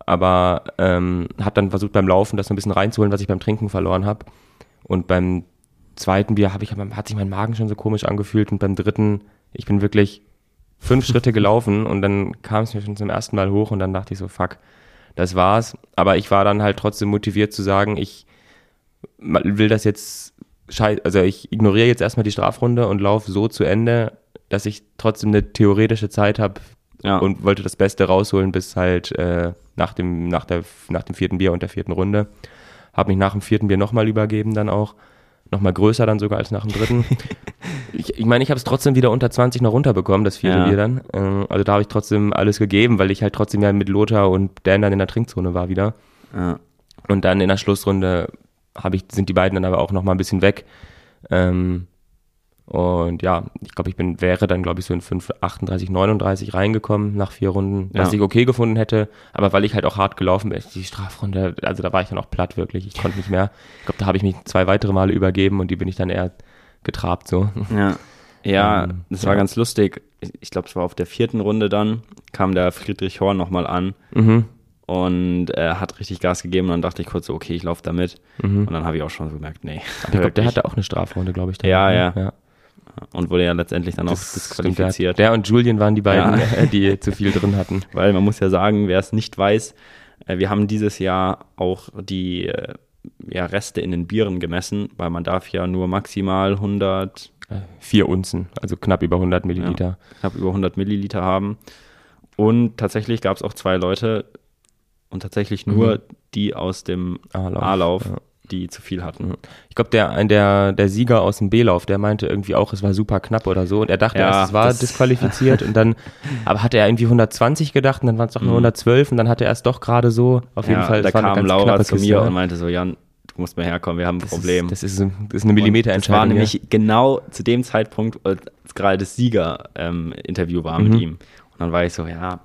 Aber ähm, hat dann versucht beim Laufen das so ein bisschen reinzuholen, was ich beim Trinken verloren habe. Und beim zweiten Bier ich, hat sich mein Magen schon so komisch angefühlt und beim dritten, ich bin wirklich fünf Schritte gelaufen und dann kam es mir schon zum ersten Mal hoch und dann dachte ich so, fuck, das war's. Aber ich war dann halt trotzdem motiviert zu sagen, ich will das jetzt, also ich ignoriere jetzt erstmal die Strafrunde und laufe so zu Ende, dass ich trotzdem eine theoretische Zeit habe Ja. und wollte das Beste rausholen bis halt äh, nach, dem, nach, der, nach dem vierten Bier und der vierten Runde. Habe mich nach dem vierten Bier nochmal übergeben dann auch. Nochmal größer dann sogar als nach dem dritten. ich ich meine, ich habe es trotzdem wieder unter 20 noch runterbekommen, das vierte Ja. Bier dann. Ähm, also da habe ich trotzdem alles gegeben, weil ich halt trotzdem ja mit Lothar und Dan dann in der Trinkzone war wieder. ja. Und dann in der Schlussrunde habe ich, sind die beiden dann aber auch noch mal ein bisschen weg. Ähm, und ja, ich glaube, ich bin, wäre dann, glaube ich, so in 5, 38, 39 reingekommen nach vier Runden, was Ja. ich okay gefunden hätte. Aber weil ich halt auch hart gelaufen bin, die Strafrunde, also da war ich dann auch platt wirklich. Ich konnte nicht mehr. Ich glaube, da habe ich mich zwei weitere Male übergeben und die bin ich dann eher getrabt so. Ja, ja Ähm, das war ja. ganz lustig. Ich, glaube, es war auf der vierten Runde dann, kam der Friedrich Horn nochmal an Mhm. und er hat richtig Gas gegeben. Und dann dachte ich kurz so, okay, ich laufe da mit. Und dann habe ich auch schon so gemerkt, nee. Mhm. Ich glaube, der hatte auch eine Strafrunde, glaube ich. dann, Ja, ne? ja. ja. Und wurde ja letztendlich dann auch Das disqualifiziert. Stimmt, der, und Julian waren die beiden, Ja. äh, die zu viel drin hatten. Weil man muss ja sagen, wer es nicht weiß, äh, wir haben dieses Jahr auch die äh, ja, Reste in den Bieren gemessen, weil man darf ja nur maximal 100, Äh, Vier Unzen, also knapp über 100 Milliliter. knapp über 100 Milliliter haben. Und tatsächlich gab es auch zwei Leute und tatsächlich nur die aus dem A-Lauf, A-Lauf, ja. Die zu viel hatten. Ich glaube, der, der, der Sieger aus dem B-Lauf, der meinte irgendwie auch, es war super knapp oder so. Und er dachte Ja, erst, es war disqualifiziert. und dann, aber hatte er irgendwie 120 gedacht und dann waren es doch nur 112 und dann hatte er es doch gerade so. Auf jeden Ja, Fall, da kam Laura zu mir und meinte so, Jan, du musst mal herkommen, wir haben ein das Problem. Ist, das, ist, das ist eine Millimeterentscheidung. Das war ja. nämlich genau zu dem Zeitpunkt, als gerade das Sieger-Interview war Mhm. mit ihm. Und dann war ich so, ja,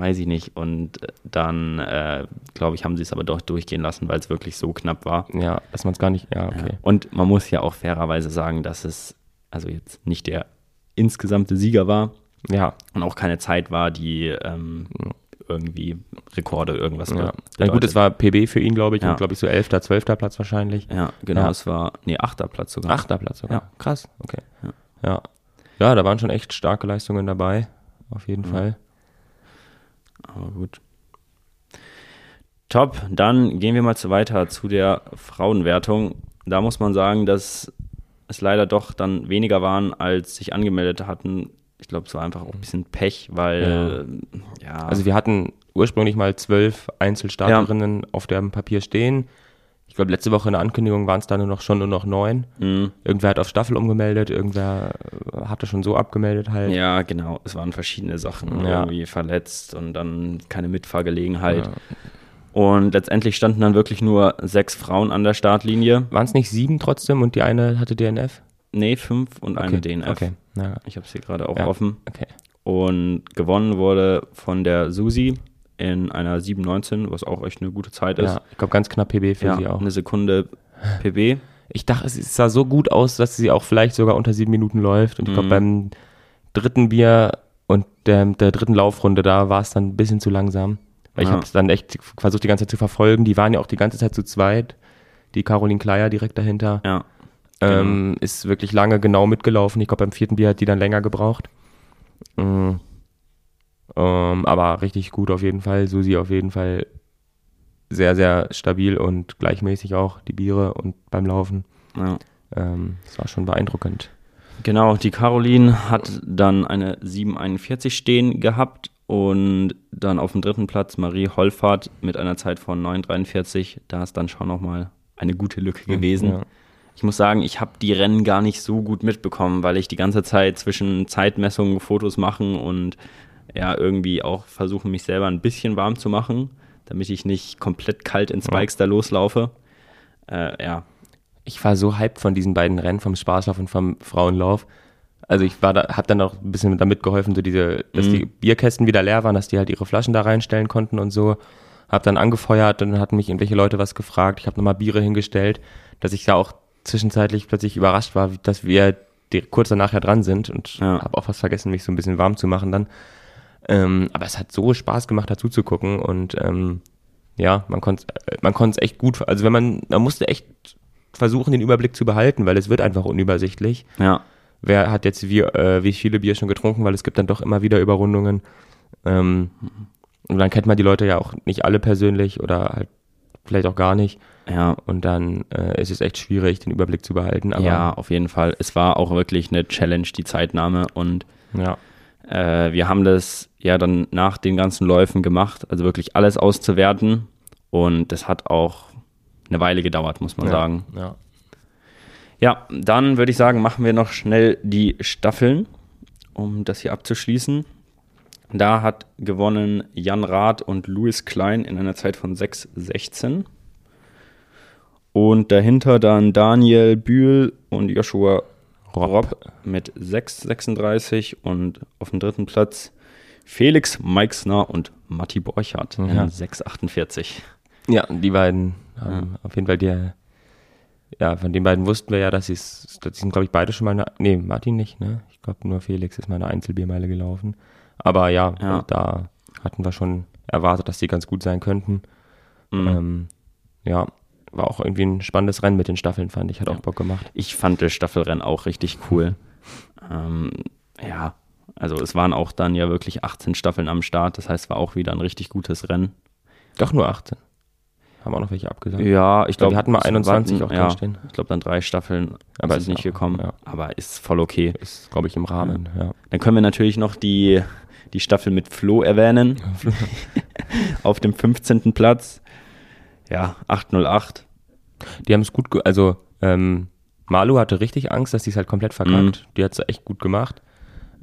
weiß ich nicht. Und äh, dann, äh, glaube ich, haben sie es aber doch durchgehen lassen, weil es wirklich so knapp war. Ja, dass man es gar nicht, ja, okay. Und man muss ja auch fairerweise sagen, dass es also jetzt nicht der insgesamte Sieger war Ja, und auch keine Zeit war, die ähm, irgendwie Rekorde irgendwas ja. ja. gut, es war PB für ihn, glaube ich, Ja. und glaube ich so 11., 12. Platz wahrscheinlich. Ja, genau, Ja. es war, nee, achter Platz sogar. Achter Platz sogar. Ja. Krass, okay. Ja. Ja. ja. da waren schon echt starke Leistungen dabei, auf jeden Fall. Aber gut. Top, dann gehen wir mal zu weiter zu der Frauenwertung. Da muss man sagen, dass es leider doch dann weniger waren, als sich angemeldet hatten. Ich glaube, es war einfach auch ein bisschen Pech, weil ja, Also wir hatten ursprünglich mal zwölf Einzelstarterinnen auf dem Papier stehen. Ich glaube, letzte Woche in der Ankündigung waren es dann nur noch schon nur noch neun. mh, Irgendwer hat auf Staffel umgemeldet, irgendwer äh, hatte schon so abgemeldet halt. ja, genau, es waren verschiedene Sachen, Ja. irgendwie verletzt und dann keine Mitfahrgelegenheit. Ja. Und letztendlich standen dann wirklich nur sechs Frauen an der Startlinie. Waren es nicht sieben trotzdem und die eine hatte DNF? Nee, fünf und eine Okay, DNF. Okay, ja, Ich habe es hier gerade auch offen. okay. Und gewonnen wurde von der Susi in einer 7,19, was auch echt eine gute Zeit ist. Ja, ich glaube, ganz knapp PB für Ja, sie auch. eine Sekunde PB. Ich dachte, es sah so gut aus, dass sie auch vielleicht sogar unter sieben Minuten läuft. Und ich glaube, Mhm. beim dritten Bier und der, der dritten Laufrunde, da war es dann ein bisschen zu langsam. Weil ich Ja. habe es dann echt versucht, die ganze Zeit zu verfolgen. Die waren ja auch die ganze Zeit zu zweit. Die Caroline Kleier direkt dahinter. Ja, Ähm, ist wirklich lange genau mitgelaufen. Ich glaube, beim vierten Bier hat die dann länger gebraucht. Mm. Ähm, aber richtig gut auf jeden Fall. Susi auf jeden Fall sehr, sehr stabil und gleichmäßig auch die Biere und beim Laufen. ja. Ähm, das war schon beeindruckend. Genau, die Caroline hat dann eine 7,41 stehen gehabt Und dann auf dem dritten Platz Marie Holfahrt mit einer Zeit von 9,43. Da ist dann schon nochmal eine gute Lücke gewesen. Ja. Ich muss sagen, ich habe die Rennen gar nicht so gut mitbekommen, weil ich die ganze Zeit zwischen Zeitmessungen, Fotos machen und ja, irgendwie auch versuchen, mich selber ein bisschen warm zu machen, damit ich nicht komplett kalt in Spikes da loslaufe. Äh, ja, Ich war so hyped von diesen beiden Rennen, vom Spaßlauf und vom Frauenlauf. Also ich war da, hab dann auch ein bisschen damit geholfen, so diese, dass Mhm. die Bierkästen wieder leer waren, dass die halt ihre Flaschen da reinstellen konnten und so. Hab dann angefeuert und dann hatten mich irgendwelche Leute was gefragt. Ich habe nochmal Biere hingestellt, dass ich da auch zwischenzeitlich plötzlich überrascht war, dass wir kurz danach ja dran sind und Ja. habe auch fast vergessen, mich so ein bisschen warm zu machen dann. Ähm, aber es hat so Spaß gemacht, dazu zu gucken und ähm, ja, man konnte man konnte es echt gut, also wenn man, man musste echt versuchen, den Überblick zu behalten, weil es wird einfach unübersichtlich. ja, Wer hat jetzt wie, äh, wie viele Bier schon getrunken, weil es gibt dann doch immer wieder Überrundungen. Ähm, und dann kennt man die Leute ja auch nicht alle persönlich oder halt vielleicht auch gar nicht. ja. Und dann äh, ist es echt schwierig, den Überblick zu behalten. Aber ja, auf jeden Fall. Es war auch wirklich eine Challenge, die Zeitnahme. Und ja, äh, wir haben das ja dann nach den ganzen Läufen gemacht, also wirklich alles auszuwerten. Und das hat auch eine Weile gedauert, muss man ja, sagen. Ja. Ja, dann würde ich sagen, machen wir noch schnell die Staffeln, um das hier abzuschließen. Da hat gewonnen Jan Rath und Louis Klein in einer Zeit von 6,16. Und dahinter dann Daniel Bühl und Joshua Robb mit 6,36 und auf dem dritten Platz Felix Meixner und Matti Borchardt Ja. in 6,48. Ja, die beiden haben auf jeden Fall die, ja, von den beiden wussten wir ja, dass sie es, die sind, glaube ich, beide schon mal, eine, nee, Martin nicht, ne? Ich glaube, nur Felix ist mal eine Einzelbiermeile gelaufen. Aber ja, Ja. da hatten wir schon erwartet, dass die ganz gut sein könnten. Mhm. Ähm, ja, war auch irgendwie ein spannendes Rennen mit den Staffeln, fand ich, hat auch Bock gemacht. Ich fand das Staffelrennen auch richtig cool. Ähm, ja, also es waren auch dann ja wirklich 18 Staffeln am Start. Das heißt, war auch wieder ein richtig gutes Rennen. Doch nur 18. Haben auch noch welche abgesagt. Ja, ich glaube, wir hatten mal 21 auch ja, drinstehen. Ich glaube, dann drei Staffeln Aber sind ist nicht auch- gekommen. ja. Aber ist voll okay. Ist, glaube ich, im Rahmen, ja. Dann können wir natürlich noch die, die Staffel mit Flo erwähnen. Auf dem 15. Platz. Ja, 808. Die haben es gut, also ähm, Malu hatte richtig Angst, dass die es halt komplett verkackt. Die hat es echt gut gemacht.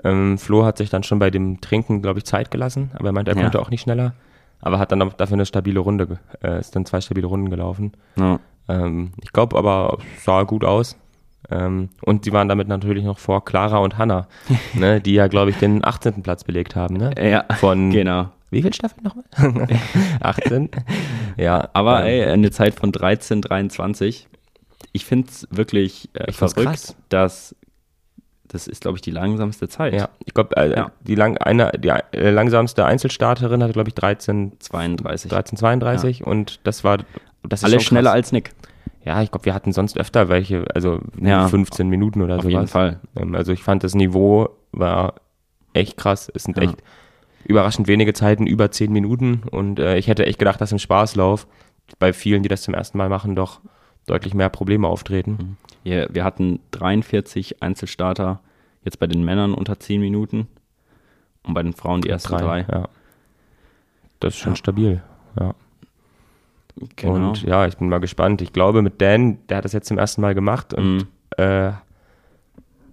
Ähm, Flo hat sich dann schon bei dem Trinken, glaube ich, Zeit gelassen, aber er meinte, er Ja. konnte auch nicht schneller. Aber hat dann dafür eine stabile Runde, äh, ist dann zwei stabile Runden gelaufen. Ja, Ähm, ich glaube aber, es sah gut aus. Ähm, und sie waren damit natürlich noch vor Clara und Hannah, ne, die ja, glaube ich, den 18. Platz belegt haben. Ne? ja Von genau. wie viel Staffeln nochmal? 18. Ja, Aber ähm, ey, eine Zeit von 13, 23. Ich finde es wirklich äh, Ich verrückt, dass das ist, glaube ich, die langsamste Zeit. Ja, ich glaube, äh, Ja. die, lang, eine, die äh, langsamste Einzelstarterin hatte, glaube ich, 13, 32. 1332 und das war das Alle schneller krass. als Nick. Ja, ich glaube, wir hatten sonst öfter welche, also Ja. 15 Minuten oder Auf sowas. jeden Fall. Ähm, Also ich fand das Niveau war echt krass. Es sind Ja. echt überraschend wenige Zeiten, über 10 Minuten und äh, ich hätte echt gedacht, dass im Spaßlauf bei vielen, die das zum ersten Mal machen, doch deutlich mehr Probleme auftreten. Wir, wir hatten 43 Einzelstarter, jetzt bei den Männern unter 10 Minuten und bei den Frauen die ersten drei. Ja. Das ist schon Ja. stabil. Ja. Genau. Und ja, ich bin mal gespannt. Ich glaube, mit Dan, der hat das jetzt zum ersten Mal gemacht und Mhm. äh,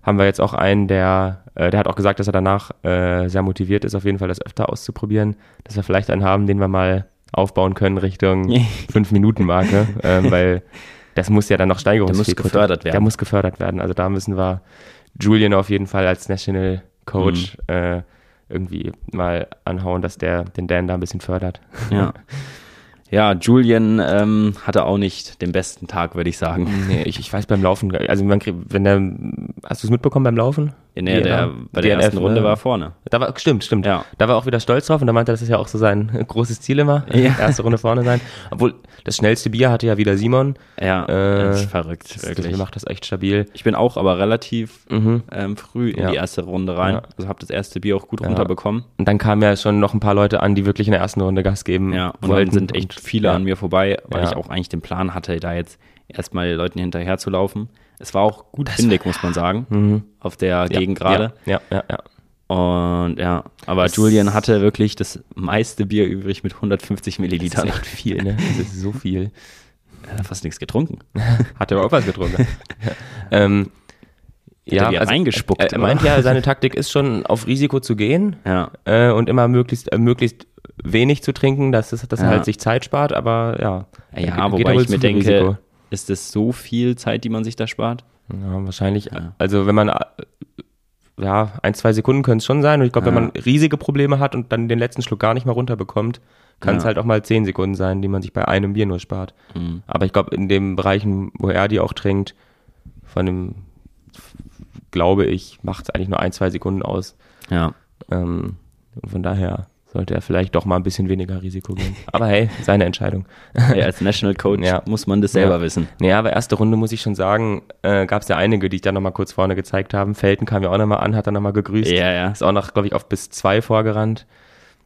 haben wir jetzt auch einen, der, äh, der hat auch gesagt, dass er danach äh, sehr motiviert ist, auf jeden Fall das öfter auszuprobieren. Dass wir vielleicht einen haben, den wir mal aufbauen können Richtung 5-Minuten-Marke, ähm, weil das muss ja dann noch steigerungsfähig Der muss gefördert werden. Der muss gefördert werden. Also da müssen wir Julian auf jeden Fall als National Coach Mhm. äh, irgendwie mal anhauen, dass der den Dan da ein bisschen fördert. Ja. Ja, Julian ähm, hatte auch nicht den besten Tag, würde ich sagen. Nee, ich, ich weiß beim Laufen, also man kriegt, wenn der, hast du es mitbekommen beim Laufen? Ja, nee, der, bei der DNF, ersten Runde ne? war vorne. Da war, stimmt, stimmt. Ja. Da war auch wieder stolz drauf und da meinte er, das ist ja auch so sein großes Ziel immer, Ja. erste Runde vorne sein. Obwohl, das schnellste Bier hatte ja wieder Simon. Ja, Äh, das ist verrückt, wirklich. das macht das echt stabil. Ich bin auch aber relativ Mhm. ähm, früh in Ja. die erste Runde rein. Also habe das erste Bier auch gut runterbekommen. Und dann kamen ja schon noch ein paar Leute an, die wirklich in der ersten Runde Gas geben Ja, und wollten. dann sind echt viele an mir vorbei, weil ich auch eigentlich den Plan hatte, da jetzt erstmal Leuten hinterher zu laufen. Es war auch gut windig, muss man sagen, Mhm. auf der Gegend gerade. Ja, ja, ja. Und ja, aber Das- Julian hatte wirklich das meiste Bier übrig mit 150 Das ist Millilitern. echt viel, ne? Das ist so viel. Er hat fast nichts getrunken. Hat er aber auch was getrunken. ähm, Ja, die reingespuckt, Er, er oder? meint ja, seine Taktik ist schon, auf Risiko zu gehen Ja, äh, und immer möglichst, äh, möglichst wenig zu trinken, dass, es, dass er Ja. halt sich Zeit spart, aber ja. ja er wobei ich mir denke, Risiko. Ist das so viel Zeit, die man sich da spart? Ja, wahrscheinlich. Ja. Also wenn man äh, ja, ein, zwei Sekunden können es schon sein. Und ich glaube, wenn Ja. man riesige Probleme hat und dann den letzten Schluck gar nicht mehr runterbekommt, kann es Ja. halt auch mal zehn Sekunden sein, die man sich bei einem Bier nur spart. Mhm. Aber ich glaube, in den Bereichen, wo er die auch trinkt, von dem, glaube ich, macht es eigentlich nur ein, zwei Sekunden aus. Ja, Ähm, und von daher sollte er vielleicht doch mal ein bisschen weniger Risiko gehen. Aber hey, seine Entscheidung. hey, als National Coach Ja. muss man das selber Ja. wissen. Naja, aber erste Runde muss ich schon sagen, äh, gab es ja einige, die ich dann nochmal kurz vorne gezeigt haben. Felten kam ja auch nochmal an, hat dann nochmal gegrüßt. Ja, ja. Ist auch noch, glaube ich, auf bis zwei vorgerannt.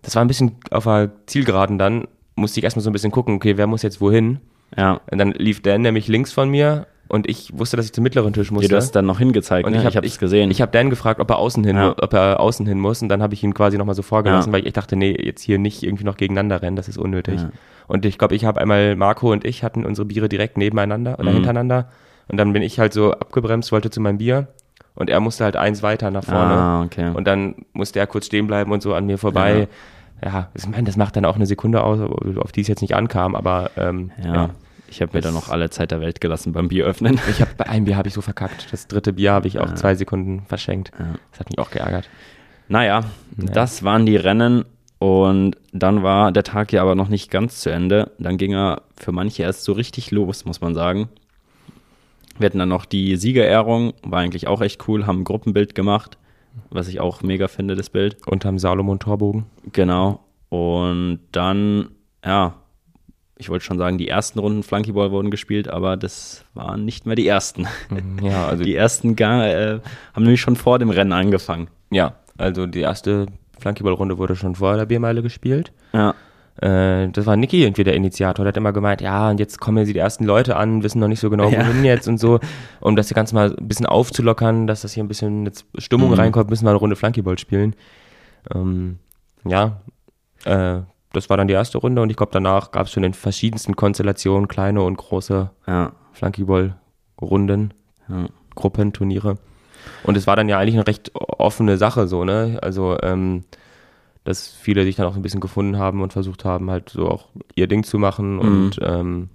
Das war ein bisschen auf der Zielgeraden dann. Musste ich erstmal so ein bisschen gucken, okay, wer muss jetzt wohin? Ja. Und dann lief Dan nämlich links von mir und ich wusste, dass ich zum mittleren Tisch Ja, musste. du hast dann noch hingezeigt, und ne? ich habe es gesehen. Ich habe Dan gefragt, ob er außen hin, Ja. ob er außen hin muss und dann habe ich ihn quasi nochmal so vorgelassen, Ja. weil ich dachte, nee, jetzt hier nicht irgendwie noch gegeneinander rennen, das ist unnötig. Und ich glaube, ich habe einmal Marco und ich hatten unsere Biere direkt nebeneinander oder Mhm. hintereinander und dann bin ich halt so abgebremst, wollte zu meinem Bier und er musste halt eins weiter nach vorne ah, okay. und dann musste er kurz stehen bleiben und so an mir vorbei. Ja, ich meine, das macht dann auch eine Sekunde aus, auf die es jetzt nicht ankam, aber ähm, ja. Ich habe mir dann noch alle Zeit der Welt gelassen beim Bier öffnen. Ich habe bei einem Bier habe ich so verkackt. Das dritte Bier habe ich auch Ja. zwei Sekunden verschenkt. Ja. Das hat mich auch geärgert. Naja, Naja. das waren die Rennen und dann war der Tag ja aber noch nicht ganz zu Ende. Dann ging er für manche erst so richtig los, muss man sagen. Wir hatten dann noch die Siegerehrung, war eigentlich auch echt cool, haben ein Gruppenbild gemacht, was ich auch mega finde, das Bild. Unterm Salomon-Torbogen. Genau. Und dann, ja, ich wollte schon sagen, die ersten Runden Flunkyball wurden gespielt, aber das waren nicht mehr die ersten. Mhm, Ja, also, Die ersten gar, äh, haben nämlich schon vor dem Rennen angefangen. ja, also die erste Flunkyball-Runde wurde schon vor der Biermeile gespielt. Ja. Äh, das war Niki irgendwie der Initiator. Der hat immer gemeint, ja, und jetzt kommen ja die ersten Leute an, wissen noch nicht so genau, Ja. wohin jetzt und so. Um das Ganze mal ein bisschen aufzulockern, dass das hier ein bisschen jetzt Stimmung Mhm. reinkommt, müssen wir eine Runde Flunkyball spielen. Ähm, ja, äh, das war dann die erste Runde und ich glaube, danach gab es schon in verschiedensten Konstellationen kleine und große Ja. Flunkyball-Runden, ja. Gruppenturniere. Und es war dann ja eigentlich eine recht offene Sache so, ne? Also, ähm, dass viele sich dann auch ein bisschen gefunden haben und versucht haben, halt so auch ihr Ding zu machen. Und ähm,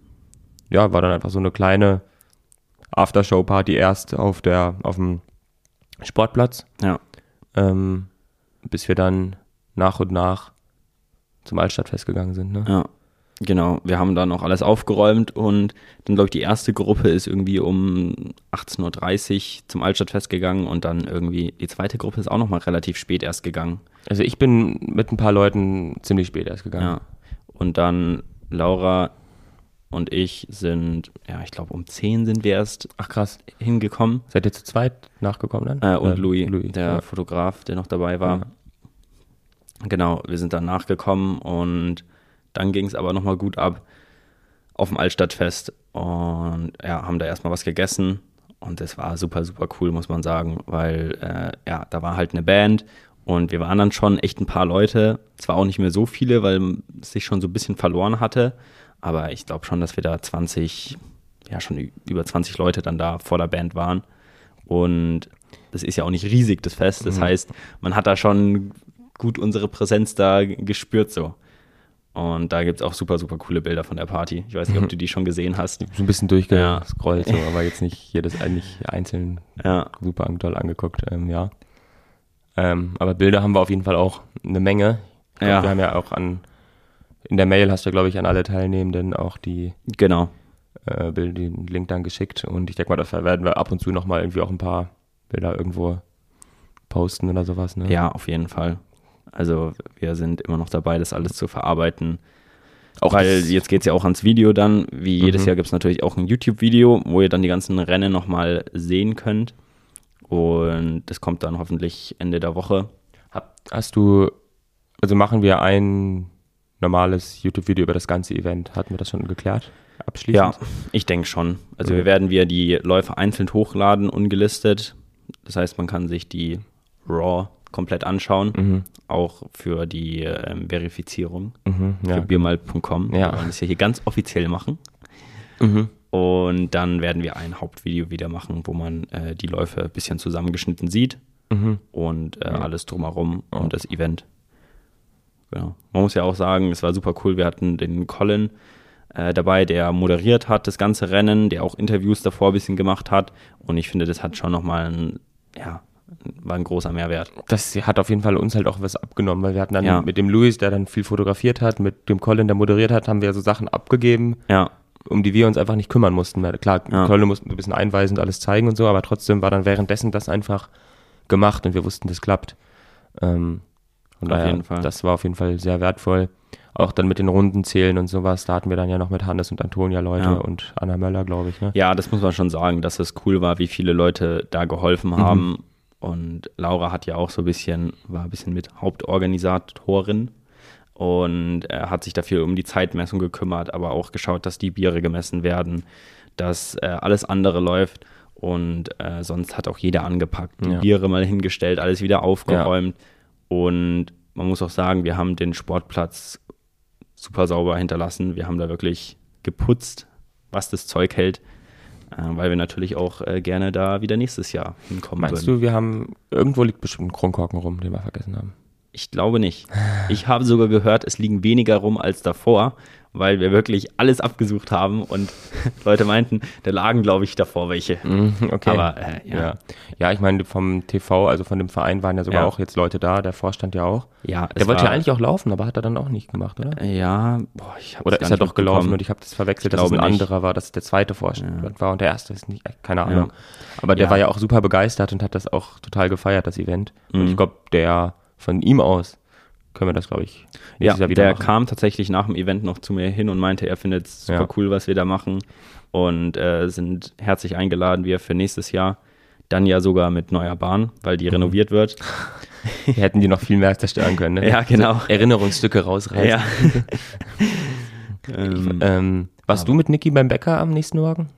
ja, war dann einfach so eine kleine Aftershow-Party erst auf der, auf dem Sportplatz, Ja. ähm, bis wir dann nach und nach zum Altstadtfest gegangen sind, ne? Ja, genau. Wir haben dann auch alles aufgeräumt und dann, glaube ich, die erste Gruppe ist irgendwie um 18.30 Uhr zum Altstadtfest gegangen und dann irgendwie die zweite Gruppe ist auch nochmal relativ spät erst gegangen. Also ich bin mit ein paar Leuten ziemlich spät erst gegangen. Ja. Und dann Laura und ich sind, ja, ich glaube, um 10 sind wir erst Ach krass. hingekommen. Seid ihr zu zweit nachgekommen dann? Äh, und Äh, Louis, der ja. Fotograf, der noch dabei war. Ja. Genau, wir sind dann nachgekommen und dann ging es aber nochmal gut ab auf dem Altstadtfest und ja, haben da erstmal was gegessen und das war super, super cool, muss man sagen, weil äh, ja, da war halt eine Band und wir waren dann schon echt ein paar Leute, zwar auch nicht mehr so viele, weil es sich schon so ein bisschen verloren hatte, aber ich glaube schon, dass wir da 20, ja schon über 20 Leute dann da vor der Band waren und das ist ja auch nicht riesig, das Fest. Das Mhm. heißt, man hat da schon gut unsere Präsenz da gespürt so. Und da gibt es auch super, super coole Bilder von der Party. Ich weiß nicht, ob du die schon gesehen hast. So ein bisschen durchgescrollt, so, aber jetzt nicht jedes eigentlich einzeln Ja, super doll angeguckt, ähm, ja. Ähm, aber Bilder haben wir auf jeden Fall auch eine Menge. Glaub, Ja. Wir haben ja auch an, in der Mail hast du, glaube ich, an alle Teilnehmenden auch die genau. äh, Bilder, den Link dann geschickt. Und ich denke mal, dafür werden wir ab und zu nochmal irgendwie auch ein paar Bilder irgendwo posten oder sowas, ne? Ja, auf jeden Fall. Also wir sind immer noch dabei, das alles zu verarbeiten. Auch Weil jetzt geht es ja auch ans Video dann. Wie jedes Mhm. Jahr gibt es natürlich auch ein YouTube-Video, wo ihr dann die ganzen Rennen nochmal sehen könnt. Und das kommt dann hoffentlich Ende der Woche. Hab, hast du, also machen wir ein normales YouTube-Video über das ganze Event? Hatten wir das schon geklärt? Abschließend? Ja, ich denke schon. Also Okay. wir werden wir die Läufe einzeln hochladen, ungelistet. Das heißt, man kann sich die Raw komplett anschauen, Mhm. auch für die ähm, Verifizierung Mhm. für Ja. biermal.com. Ja. Wir wollen das ja hier ganz offiziell machen. Mhm. Und dann werden wir ein Hauptvideo wieder machen, wo man äh, die Läufe ein bisschen zusammengeschnitten sieht Mhm. und äh, alles drumherum und das Event. Genau. Man muss ja auch sagen, es war super cool. Wir hatten den Colin äh, dabei, der moderiert hat das ganze Rennen, der auch Interviews davor ein bisschen gemacht hat. Und ich finde, das hat schon nochmal ein, ja, war ein großer Mehrwert. Das hat auf jeden Fall uns halt auch was abgenommen, weil wir hatten dann Ja. mit dem Luis, der dann viel fotografiert hat, mit dem Colin, der moderiert hat, haben wir so Sachen abgegeben, Ja, um die wir uns einfach nicht kümmern mussten. Klar, Ja. Colin musste ein bisschen einweisen und alles zeigen und so, aber trotzdem war dann währenddessen das einfach gemacht und wir wussten, das klappt. Ähm, von Auf daher, jeden Fall. das war auf jeden Fall sehr wertvoll. Auch dann mit den Runden zählen und sowas, da hatten wir dann ja noch mit Hannes und Antonia Leute Ja. und Anna Möller, glaube ich. Ne? Ja, das muss man schon sagen, dass es cool war, wie viele Leute da geholfen Mhm. Und Laura hat ja auch so ein bisschen, war ein bisschen mit Hauptorganisatorin und äh, hat sich dafür um die Zeitmessung gekümmert, aber auch geschaut, dass die Biere gemessen werden, dass äh, alles andere läuft. Und äh, sonst hat auch jeder angepackt, die Ja. Biere mal hingestellt, alles wieder aufgeräumt. Und man muss auch sagen, wir haben den Sportplatz super sauber hinterlassen. Wir haben da wirklich geputzt, was das Zeug hält, weil wir natürlich auch äh, gerne da wieder nächstes Jahr hinkommen Meinst würden. du, wir haben, irgendwo liegt bestimmt ein Kronkorken rum, den wir vergessen haben? Ich glaube nicht. Ich habe sogar gehört, es liegen weniger rum als davor, weil wir wirklich alles abgesucht haben und Leute meinten, da lagen, glaube ich, davor welche. Mhm, Okay. Aber äh, ja. ja. ja. ich meine, vom TV, also von dem Verein waren ja sogar Ja. auch jetzt Leute da, der Vorstand ja auch. ja, Der wollte ja eigentlich auch laufen, aber hat er dann auch nicht gemacht, oder? Ja, boah, ich hab's Oder ist er doch gelaufen und ich habe das verwechselt, dass es ein nicht. anderer war, dass es der zweite Vorstand war und der erste ist nicht, keine Ahnung. Ja. Aber der Ja. war ja auch super begeistert und hat das auch total gefeiert, das Event. Und Mhm. ich glaube, der von ihm aus können wir das, glaube ich, Ja, nächstes Jahr wieder der machen. kam tatsächlich nach dem Event noch zu mir hin und meinte, er findet es super Ja. cool, was wir da machen und äh, sind herzlich eingeladen, wir für nächstes Jahr. Dann ja sogar mit neuer Bahn, weil Mhm. die renoviert wird. Wir hätten die noch viel mehr zerstören können. Ne? Ja, genau. So Erinnerungsstücke rausreißen. Ja. ähm, Ähm, warst du mit Niki beim Bäcker am nächsten Morgen?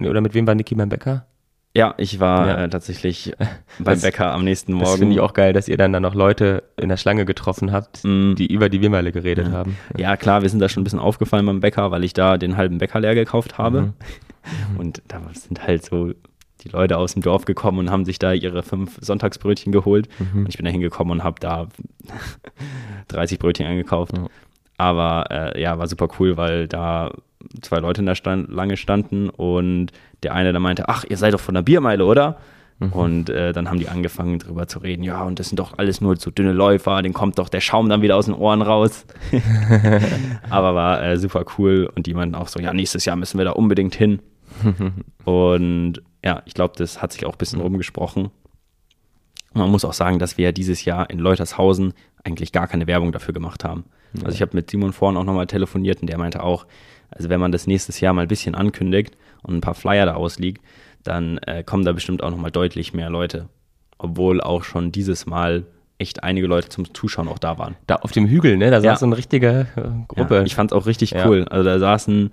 Oder mit wem war Niki beim Bäcker? Ja, ich war Ja. äh, tatsächlich beim Das- Bäcker am nächsten Morgen. Das finde ich auch geil, dass ihr dann da noch Leute in der Schlange getroffen habt, Mm. die über die Wimmerle geredet haben. Ja, klar, wir sind da schon ein bisschen aufgefallen beim Bäcker, weil ich da den halben Bäcker leer gekauft habe. Mhm. Und da sind halt so die Leute aus dem Dorf gekommen und haben sich da ihre fünf Sonntagsbrötchen geholt. Mhm. Und ich bin da hingekommen und habe da 30 Brötchen eingekauft. Ja. Aber äh, ja, war super cool, weil da zwei Leute in der Stand Lange standen und der eine dann meinte, ach, ihr seid doch von der Biermeile, oder? Mhm. Und äh, dann haben die angefangen drüber zu reden, ja, und das sind doch alles nur so dünne Läufer, den kommt doch der Schaum dann wieder aus den Ohren raus. Aber war äh, super cool und die meinten auch so, ja, nächstes Jahr müssen wir da unbedingt hin. und ja, ich glaube, das hat sich auch ein bisschen rumgesprochen. Und man muss auch sagen, dass wir ja dieses Jahr in Leutershausen eigentlich gar keine Werbung dafür gemacht haben. Also ich habe mit Simon vorhin auch nochmal telefoniert und der meinte auch, also wenn man das nächstes Jahr mal ein bisschen ankündigt und ein paar Flyer da ausliegt, dann äh, kommen da bestimmt auch nochmal deutlich mehr Leute. Obwohl auch schon dieses Mal echt einige Leute zum Zuschauen auch da waren. Da auf dem Hügel, ne? Da saß Ja. so eine richtige äh, Gruppe. Ja, ich fand es auch richtig Ja. cool. Also da saßen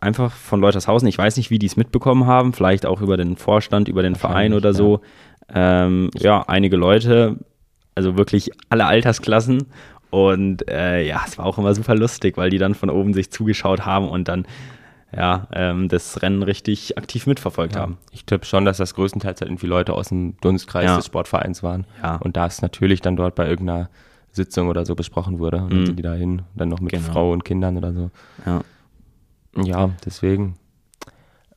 einfach von Leutershausen, ich weiß nicht, wie die es mitbekommen haben, vielleicht auch über den Vorstand, über den Verein oder so. Ähm, ja, einige Leute, also wirklich alle Altersklassen. Und äh, ja, es war auch immer super lustig, weil die dann von oben sich zugeschaut haben und dann ja, ähm, das Rennen richtig aktiv mitverfolgt haben. Ich tippe schon, dass das größtenteils halt irgendwie Leute aus dem Dunstkreis Ja. des Sportvereins waren. Ja. Und da es natürlich dann dort bei irgendeiner Sitzung oder so besprochen wurde. Und dann Mhm. sind die da hin, dann noch mit Genau. Frau und Kindern oder so. Ja. Ja, deswegen